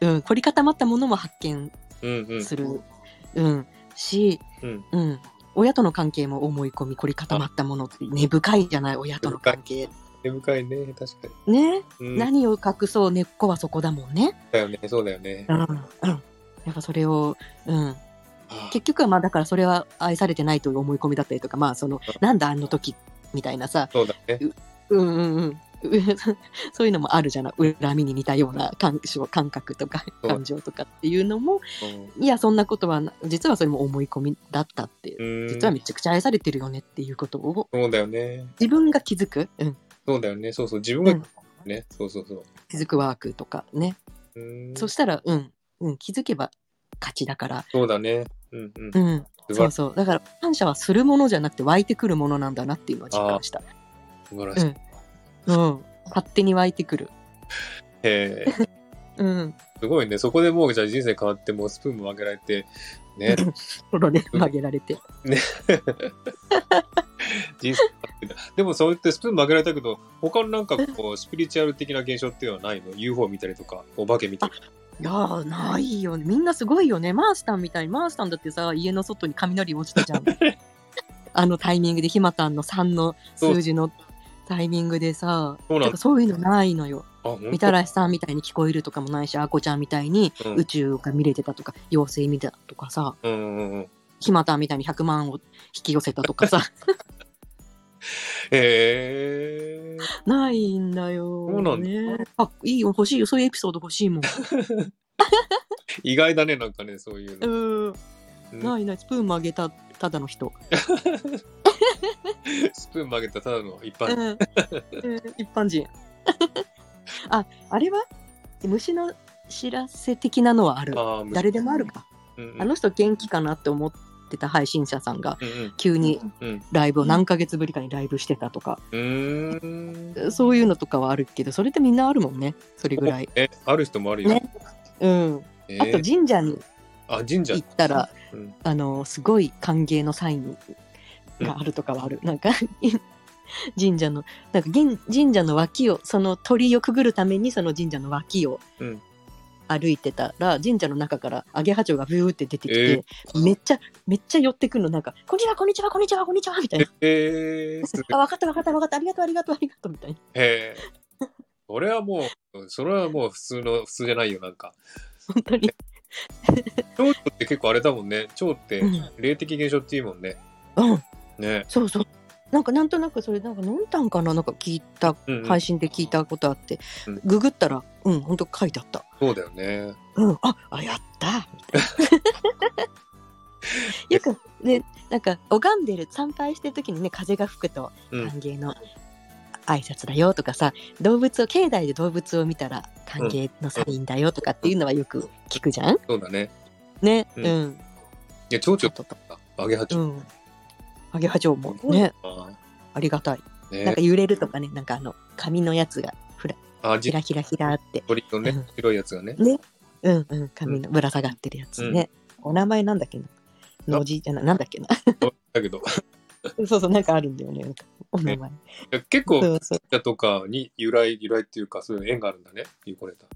うん、凝り固まったものも発見
うんうん。
する、うん。し、
うん。
うん、親との関係も思い込み凝り固まったものって根深いじゃない親との関係。
根深いね、確か
ね、
に。うん、
何を隠そう根っこはそこだもんね。
だよね、そうだよね。
うんうん、やっぱそれを、うん、
あ
結局はまあだからそれは愛されてないという思い込みだったりとかまあそのなんだあの時みたいなさ
そうだね。
うんうんうん (laughs) そういうのもあるじゃない恨みに似たような感感覚とか感情とかっていうのも
うん
いやそんなことはな実はそれも思い込みだったって
うん
実はめちゃくちゃ愛されてるよねっていうことを
そうだよね。
自分が気づく、うん
そうだよね。そうそう。自分が
うん
ね。そうそうそう。
気づくワークとかね。
うーん
そしたら、うん、うん、気づけば勝ちだから。
そうだね。うんうん。
うん。そうそう。だから、感謝はするものじゃなくて湧いてくるものなんだなっていうのは実感した。
素晴らしい。
うんうん。勝手に湧いてくる。
へえ。(laughs)
うん。
すごいね。そこでもうじゃあ人生変わってもうスプーンも曲げられて、ね。(laughs)
そのね、曲げられて。(laughs)
人生変わってた。でもそうやってスプーン曲げられたけど、他のなんかこう、スピリチュアル的な現象っていうのはないの ?UFO 見たりとか、お化け見たりとか。
いやー、ないよね。みんなすごいよね。マースタンみたいに、マースタンだってさ、家の外に雷落ちたじゃん。あのタイミングで、ひまたんの3の数字のタイミングでさ、
そうなん
そういうのないのよ。
あ、本当
みたらしさんみたいに聞こえるとかもないし、あこちゃんみたいに
うん
宇宙が見れてたとか、妖精見たとかさ、
うんうんうん。
ひまたんみたいに100万を引き寄せたとかさ、
へえ。
ないんだよ。
そうなんだ
ね。あ、いいよ、欲しいよ。そういうエピソード欲しいもん。(laughs)
意外だね、なんかね、そういう
う
の。
ん。
うん
ないない、スプーン曲げた、ただの人。(laughs)
スプーン曲げたただの一般人。
うんうん一般人。(laughs) あ、あれは？虫の知らせ的なのはある。
あー
誰でもあるか。
うんうん
あの人元気かなって思ってた配信者さんが
うん
急にライブを何ヶ月ぶりかにライブしてたとか、
うーん。
そういうのとかはあるけど、それってみんなあるもんね。それぐらい。
え、ある人もあるよ。
ねうん。
えー
あと神社に
あ、神社
行。ったら、
うん
あの、すごい歓迎のサインがあるとかはある。なんか、(laughs) 神社の、なんか銀神社の脇を、その鳥居をくぐるためにその神社の脇を
うん
歩いてたら、神社の中からアゲハチョウがブーって出てき
え
て、めっちゃ、めっちゃ寄ってくるの、なんか、こんにちは、こんにちは、こんにちは、こんにちは、みたいな。
えー、す
あ、わかった、わかった、わかった、ありがとう、ありがとう、ありがとう、みたいな。
へえ。それはもう、それはもう普通の、普通じゃないよ、なんか。
本当に。
蝶って結構あれだもんね。蝶って
うん
霊的現象っていうもんね。
うん、
ね。
そうそう。なんか、なんとなくそれ、なんか、のんたんかな？なんか聞いた、
うんうん。
配信で聞いたことあって。
うん、
ググったら、うん、本当書いてあった。
そうだよね。
うん、あ、あ、やった！(laughs) よくね、なんか拝んでる参拝してる時にね風が吹くと
うん。
歓迎の挨拶だよとかさ、動物を境内で動物を見たら歓迎のサインだよとかっていうのはよく聞くじゃん、
そうだね。う
ねうん。ん、
いや、蝶々
とと
アゲハチ。ョウ。
うんアゲハチョウもね。
あ
ありがたい、
ーね。
なんか揺れるとかねなんかあの紙のやつがふら
あ、じ
ひらひらひらって。
鳥のね
うん、
白いやつがね。
ね。うんうん紙のぶら下がってるやつね、お名前なんだっけな？のじじゃないなんだっけな？
だけど、(laughs)
そうそうなんかあるんだよね。お名前、
いや結構、
そうそう。
とかに由来、由来っていうか、そういう縁があるんだね？ユーコレタ。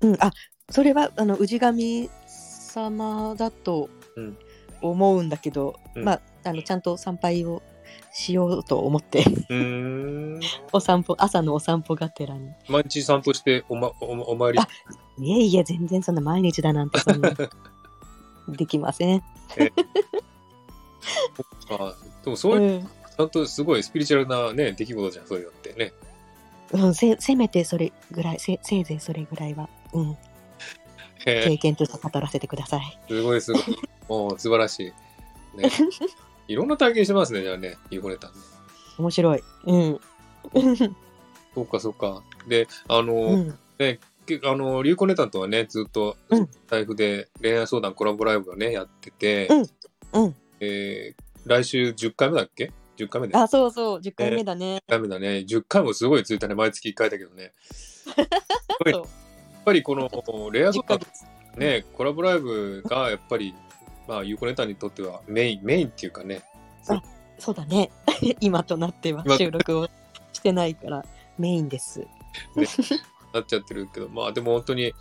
うん、あそれはあの氏神様だと
うん
思うんだけど、
うん。
まああのちゃんと参拝をしようと思って。(laughs) お散歩朝のお散歩がてらに。
毎日散歩してお,、ま、おお参り。
あいえいえ全然そんな毎日だなんてそんな (laughs) できません、
あ (laughs) でもそういう、
うん。
ちゃんとすごいスピリチュアルなね、出来事じゃん、そういうのってね。
うん、せせめてそれぐらいせせいぜいそれぐらいは、うん、経験として語らせてください
すごいすごい。もう素晴らしい。ね。いろんな体験してますね、じゃあね、ユーコレタンね。
面白いうん
そうか、そうか。で、あの、
うん
ね、けあの、リュウコネタンとはね、ずっと
うん、
財布で恋愛相談コラボライブをね、やってて、
うんうん
えー来週10回目だっけ ?10 回目で。10
あそうそう10回目だね、
回目だね。10回もすごいついたね、毎月1回だけどね。(laughs) ぱりこのレア相
10ヶ
談
月
ね、コラボライブがやっぱり、まあ、ユーコネタンにとってはメイン、メインっていうかね、
そうだね。(laughs) 今となっては
今
収録をしてないからメインです。
なっちゃってるけど、まあでも本当に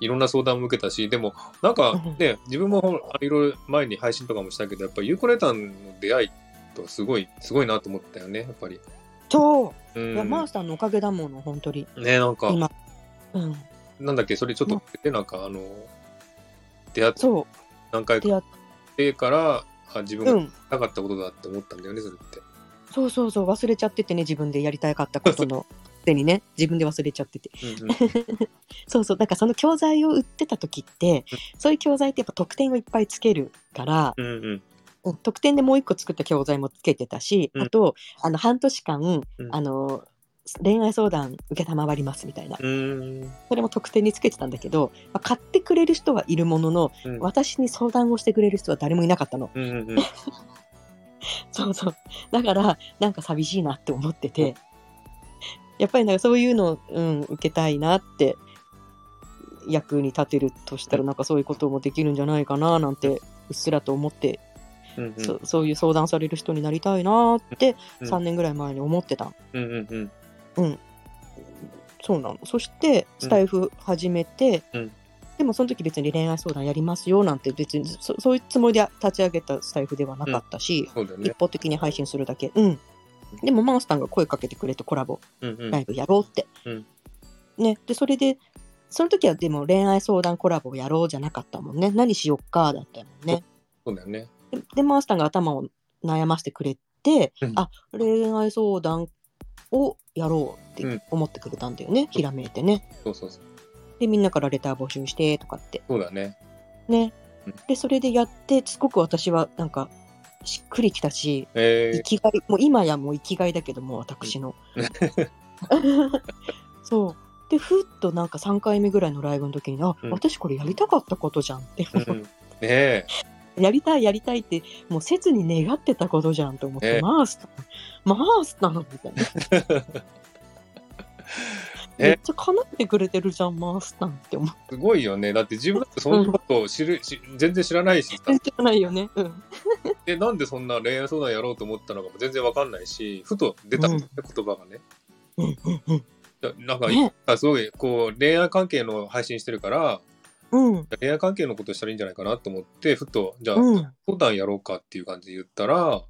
いろんな相談も受けたし、でもなんかね、自分もいろいろ前に配信とかもしたけど、やっぱりユーコネタンの出会いとすごい、すごいなと思ったよね、やっぱり。
そうう。
ん
いや、マースさんのおかげだもの、本当に。
ね、なんか、
今。うん。
なんだっけ、それちょっと言って、なんかあの、出会って
そ
何回
う。出会っ
てから、あ自分が
うん。
なかったことだって思ったんだよね、それって。
そうそうそう。忘れちゃっててね、自分でやりたかったことの。でにね、自分で忘れちゃってて。
うんうん (laughs)
そうそう。なんかその教材を売ってた時って、そういう教材ってやっぱ得点をいっぱいつけるから、
うんうん
うん特典でもう一個作った教材もつけてたし、
うん
あと、あの、半年間、
うん
あの、恋愛相談受けたまわりますみたいな。それも特典につけてたんだけど、まあ、買ってくれる人はいるものの
うん。
私に相談をしてくれる人は誰もいなかったの。
うんうんうん。
そうそう。だからなんか寂しいなって思ってて。やっぱりなんかそういうの、うん、受けたいなって役に立てるとしたらなんかそういうこともできるんじゃないかななんてうっすらと思って、
うんうん。
そそういう相談される人になりたいなって
うん。
3年ぐらい前に思ってた。
うんうん
うん。そうなの。そして、スタイフ始めて、
うん
でもその時別に恋愛相談やりますよなんて別にそそういうつもりで立ち上げたスタイフではなかったし、
そうだよね
一。方的に配信するだけ。うん。でもマンスターが声かけてくれてコラボ、
うんうん
ライブやろうって。
うん
ね。で、それで、その時はでも恋愛相談コラボをやろうじゃなかったもんね。何しよっかだったもんね。
そうだよね。
でで、マンスターが頭を悩ませてくれて、
うん
あ、恋愛相談をやろうって
うん
思ってくれたんだよね。ひらめいてね。
そうそうそう。
で、みんなからレター募集してとかって。
そうだね。
ね
うん。
で、それでやって、すごく私はなんか、しっくりきたし、
え
生きがい、もう今やもう生きがいだけども、私の。(laughs) そう。で、ふっとなんか3回目ぐらいのライブの時に、あ、
うん
私これやりたかったことじゃんって。
ー、うん。ねえ。
やりたい、やりたいって、もう切に願ってたことじゃんと思って、
ええ
マースター、マースターみたいな。(laughs) め
え
っちゃ叶ってくれてるじゃん、マースターって思って。
すごいよね。だって自分だってそんなことを知る、し全然知らないしさ
全然ないよね。うん。(laughs)
で、なんでそんな恋愛相談やろうと思ったのかも全然わかんないし、ふと出た言葉がね。
うんうんうん。
だなんか、
ね
すごい、こう、恋愛関係の配信してるから、
うん。
恋愛関係のことしたらいいんじゃないかなと思って、ふと、じゃあ、
うん。
やろうかっていう感じで言ったら、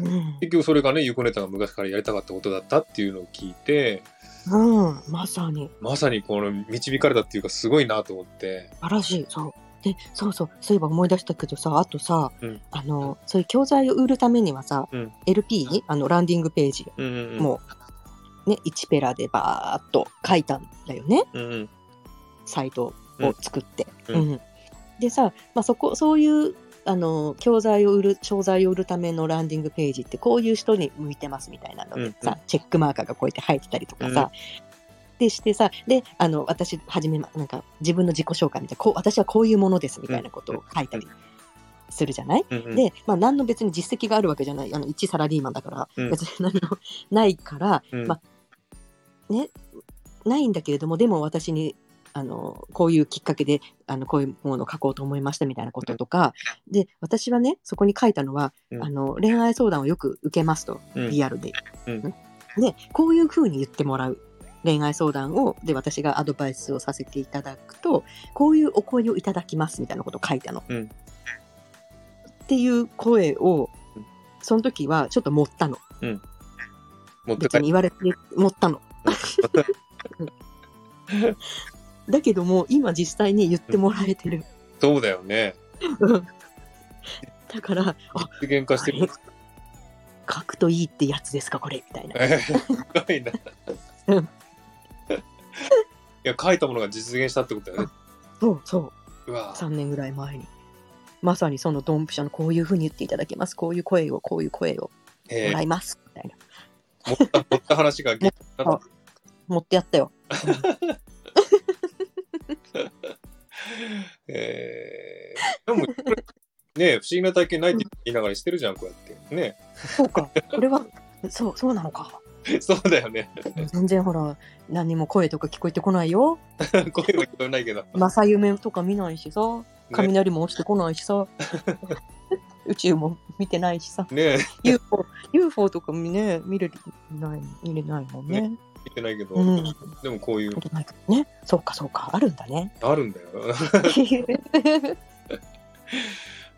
うん。
結局それがね、ゆうこネタが昔からやりたかったことだったっていうのを聞いて、
うん。まさに。
まさにこの導かれたっていうかすごいなと思って。
素晴らしい。そう。で、そうそう。そういえば思い出したけどさ、あとさ、
うん
あの、そういう教材を売るためにはさ、
うん
LP、あの、ランディングページ、
うんうんうん。
もう、ね、1ペラでバーっと書いたんだよね。
うんうん。
サイトを作って。
う
うん。ん。でさ、まあ、そこ、そういう、あの、教材を売る、商材を売るためのランディングページって、こういう人に向いてますみたいなのでさ、
うん
チェックマーカーがこうやって入ってたりとかさ、でしてさ、で、あの、私、はじめま、なんか、自分の自己紹介みたいな、こう、私はこういうものですみたいなことを書いたりするじゃない、
うんうん、
で、まあ、何の別に実績があるわけじゃない、あの、一サラリーマンだから、
うん。
別に何もないから、
うん。
まあ、ね、ないんだけれども、でも私に、あの、こういうきっかけで、あの、こういうものを書こうと思いましたみたいなこととか、で、私はね、そこに書いたのは、
うん
あの、恋愛相談をよく受けますと、
うん
リアルで。
うん
で、こういうふうに言ってもらう。恋愛相談を、で、私がアドバイスをさせていただくと、こういうお声をいただきますみたいなことを書いたの。
うん
っていう声を
うん、
その時はちょっと持ったの。
持って帰
別に言われて持ったの。(laughs) だけども、今実際に言ってもらえてる。
そうだよね。
うんだから、あ、
実現化してる。
書くといいってやつですか、これ、みたいな。
えーすごいな。
うん
いや、書いたものが実現したってことだよね。
そうそう。
うわ
3年ぐらい前に。まさにそのドンピシャのこういうふうに言っていただけます。こういう声を、こういう声を
え
もらいます。みたいな。
持った、持った話が、
あ持ってやったよ。(laughs)
えー、でも、ね不思議な体験ないって言いながらしてるじゃん、こうやって。ね
そうか。これは、そう、そうなのか。(laughs)
そうだよね。
全然ほら、何も声とか聞こえてこないよ。(laughs)
声は聞こえないけど。
正夢とか見ないしさ。雷も落ちてこないしさ。宇宙も見てないしさ。
ね
UFO, UFO とかもね、見れない、見れないもんね。
見てないけど、
うん。
でもこういう
ね。そうか、そうか、あるんだね。
あるんだよ。(laughs)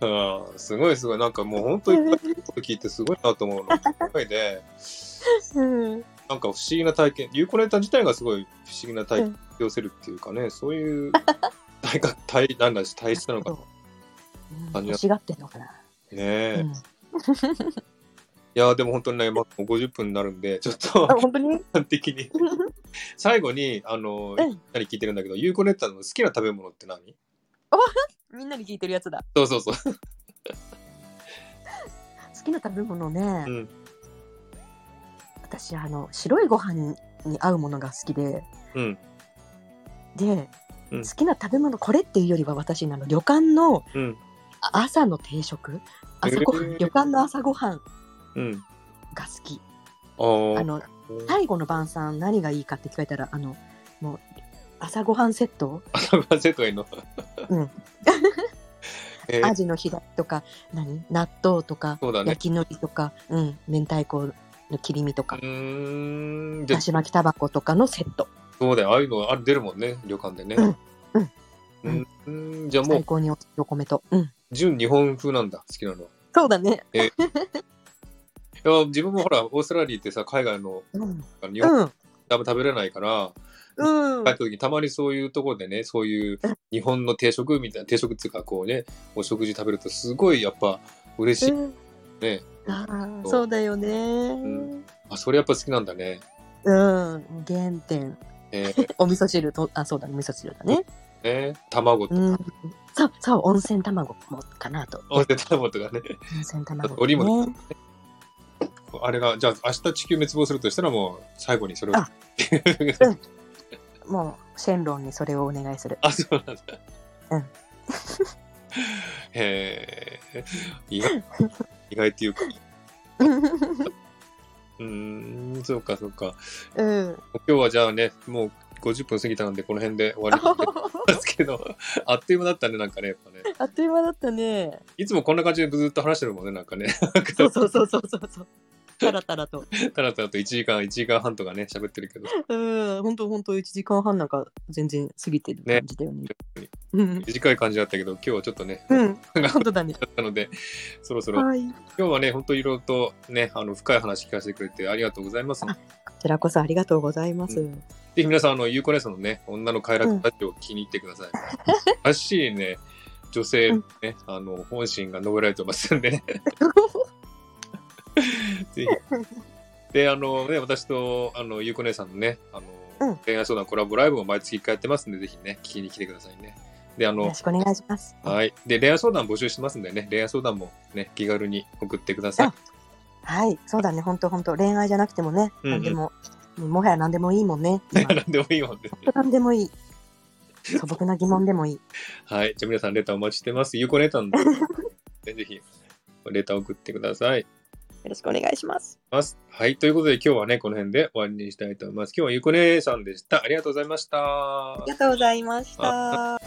あーすごいすごい。なんかもう本当にこと聞いてすごいなと思うの。すごいで、
うん
なんか不思議な体験、ユーコネタ自体がすごい不思議な体験を寄せるっていうかね、そういう体格、(laughs) 体、なんだし、体質なのか
うん
感じ
欲しがってんのかな。
ねえ。
うん
いやーでも本当にね、(laughs) まあ、もう50分になるんで、ちょっと
あ、本当に？
一般的に。(laughs) 最後に、あの、
うん
何聞いてるんだけど、ユーコネッタの好きな食べ物って何？(laughs)
みんなに聞いてるやつだ。
そうそうそう。
好きな食べ物ね。
うん。
私あの白いご飯に合うものが好きで
うん。
で、
うん
好きな食べ物これっていうよりは私あの旅館の
うん。
あ朝の定食？朝ごはん、
へー
旅館の朝ごはん
うん。
が好き
あー
あの最後の晩餐何がいいかって聞かれたらあのもう朝ごはんセット、
朝ごはんセットがいいの？
うん、(laughs)
えー
アジのひだとか何？納豆とか、
そうだね。
焼きのりとか、うん、明太子の切り身とか
う、ーん。
だし巻きタバコとかのセット
そうだよ。ああいうのあれ出るもんね。旅館でね。
うん
うん。うん。じゃあもう、
最高におお米と、うん、
純日本風なんだ。好きなのは。
そうだね、
い (laughs) や自分もほら、オーストラリアってさ、海外の
うん。
日本
うん。
食べれないから、
うん。
帰った時にたまにそういうところでね、そういう日本の定食みたいな、定食っていうかこうね、お食事食べるとすごいやっぱ嬉しい。
うん。
ね。
あーそう。だよね。
ん。あ、それやっぱ好きなんだね。
うん、原点。
えー (laughs)
お味噌汁とあそうだね味噌汁だね。
ね。卵と
うん。そうそう温泉卵もかなと。
温泉卵とかね。
温泉卵
オリーブの
ね
あれが、じゃあ明日地球滅亡するとしたらもう最後にそれを。
あもうシェンロンにそれをお願いする
あ、そうなんだ。
うん
へえ。意外、意外っていうか。(laughs) うーん、そうかそうか。
うん
今日はじゃあね、もう50分過ぎたので、この辺で終わりますけど、(laughs) あっという間だったね、なんかね、やっぱね。
あっという間だったね
いつもこんな感じでずっと話してるもんね、なんかね。
そうそうそうそうそうそうタラタラと。
たらたらと1時間、1時間半とかね、喋ってるけど、
うん本当本当1時間半なんか全然過ぎてる感じだよね。
ね
うん。
短い感じだったけど、今日はちょっっとね、
うん。
が (laughs)
本当だね。
だったので、そろそろ、
はい。
今日はね、本当いろいろとね、あの、深い話聞かせてくれてありがとうございます。
あこちらこそありがとうございます、
ぜひ皆さん、あの、ゆうこ姉さんのね、女の快楽ラジオを気に入ってください。(laughs) らしいね、女性のね、あの、本心が述べられてますんでね。(laughs) (laughs) ぜひ。で、あのね、私と、あの、ゆうこ姉さんのね、あの、
うん
恋愛相談コラボライブも毎月1回やってますんで、ぜひね、聞きに来てくださいね。で、あ
よ
の
ろ、しくお願いします
はい。で、恋愛相談募集してますんでね、恋愛相談もね、気軽に送ってください。
はいそうだね本当本当恋愛じゃなくてもね、
うんうん
何でももはや何でもいいもんね今 (laughs)
何でもいいもんね。
何でもいい素朴な疑問でもいい (laughs)
はい。じゃあ皆さん、レターお待ちしてます。ゆうこレターのでぜひ、レター送ってください。
よろしくお願いします
ます。はい。ということで、今日はね、この辺で終わりにしたいと思います。今日はゆうこ姉さんでした。ありがとうございました
あり。がとうございました。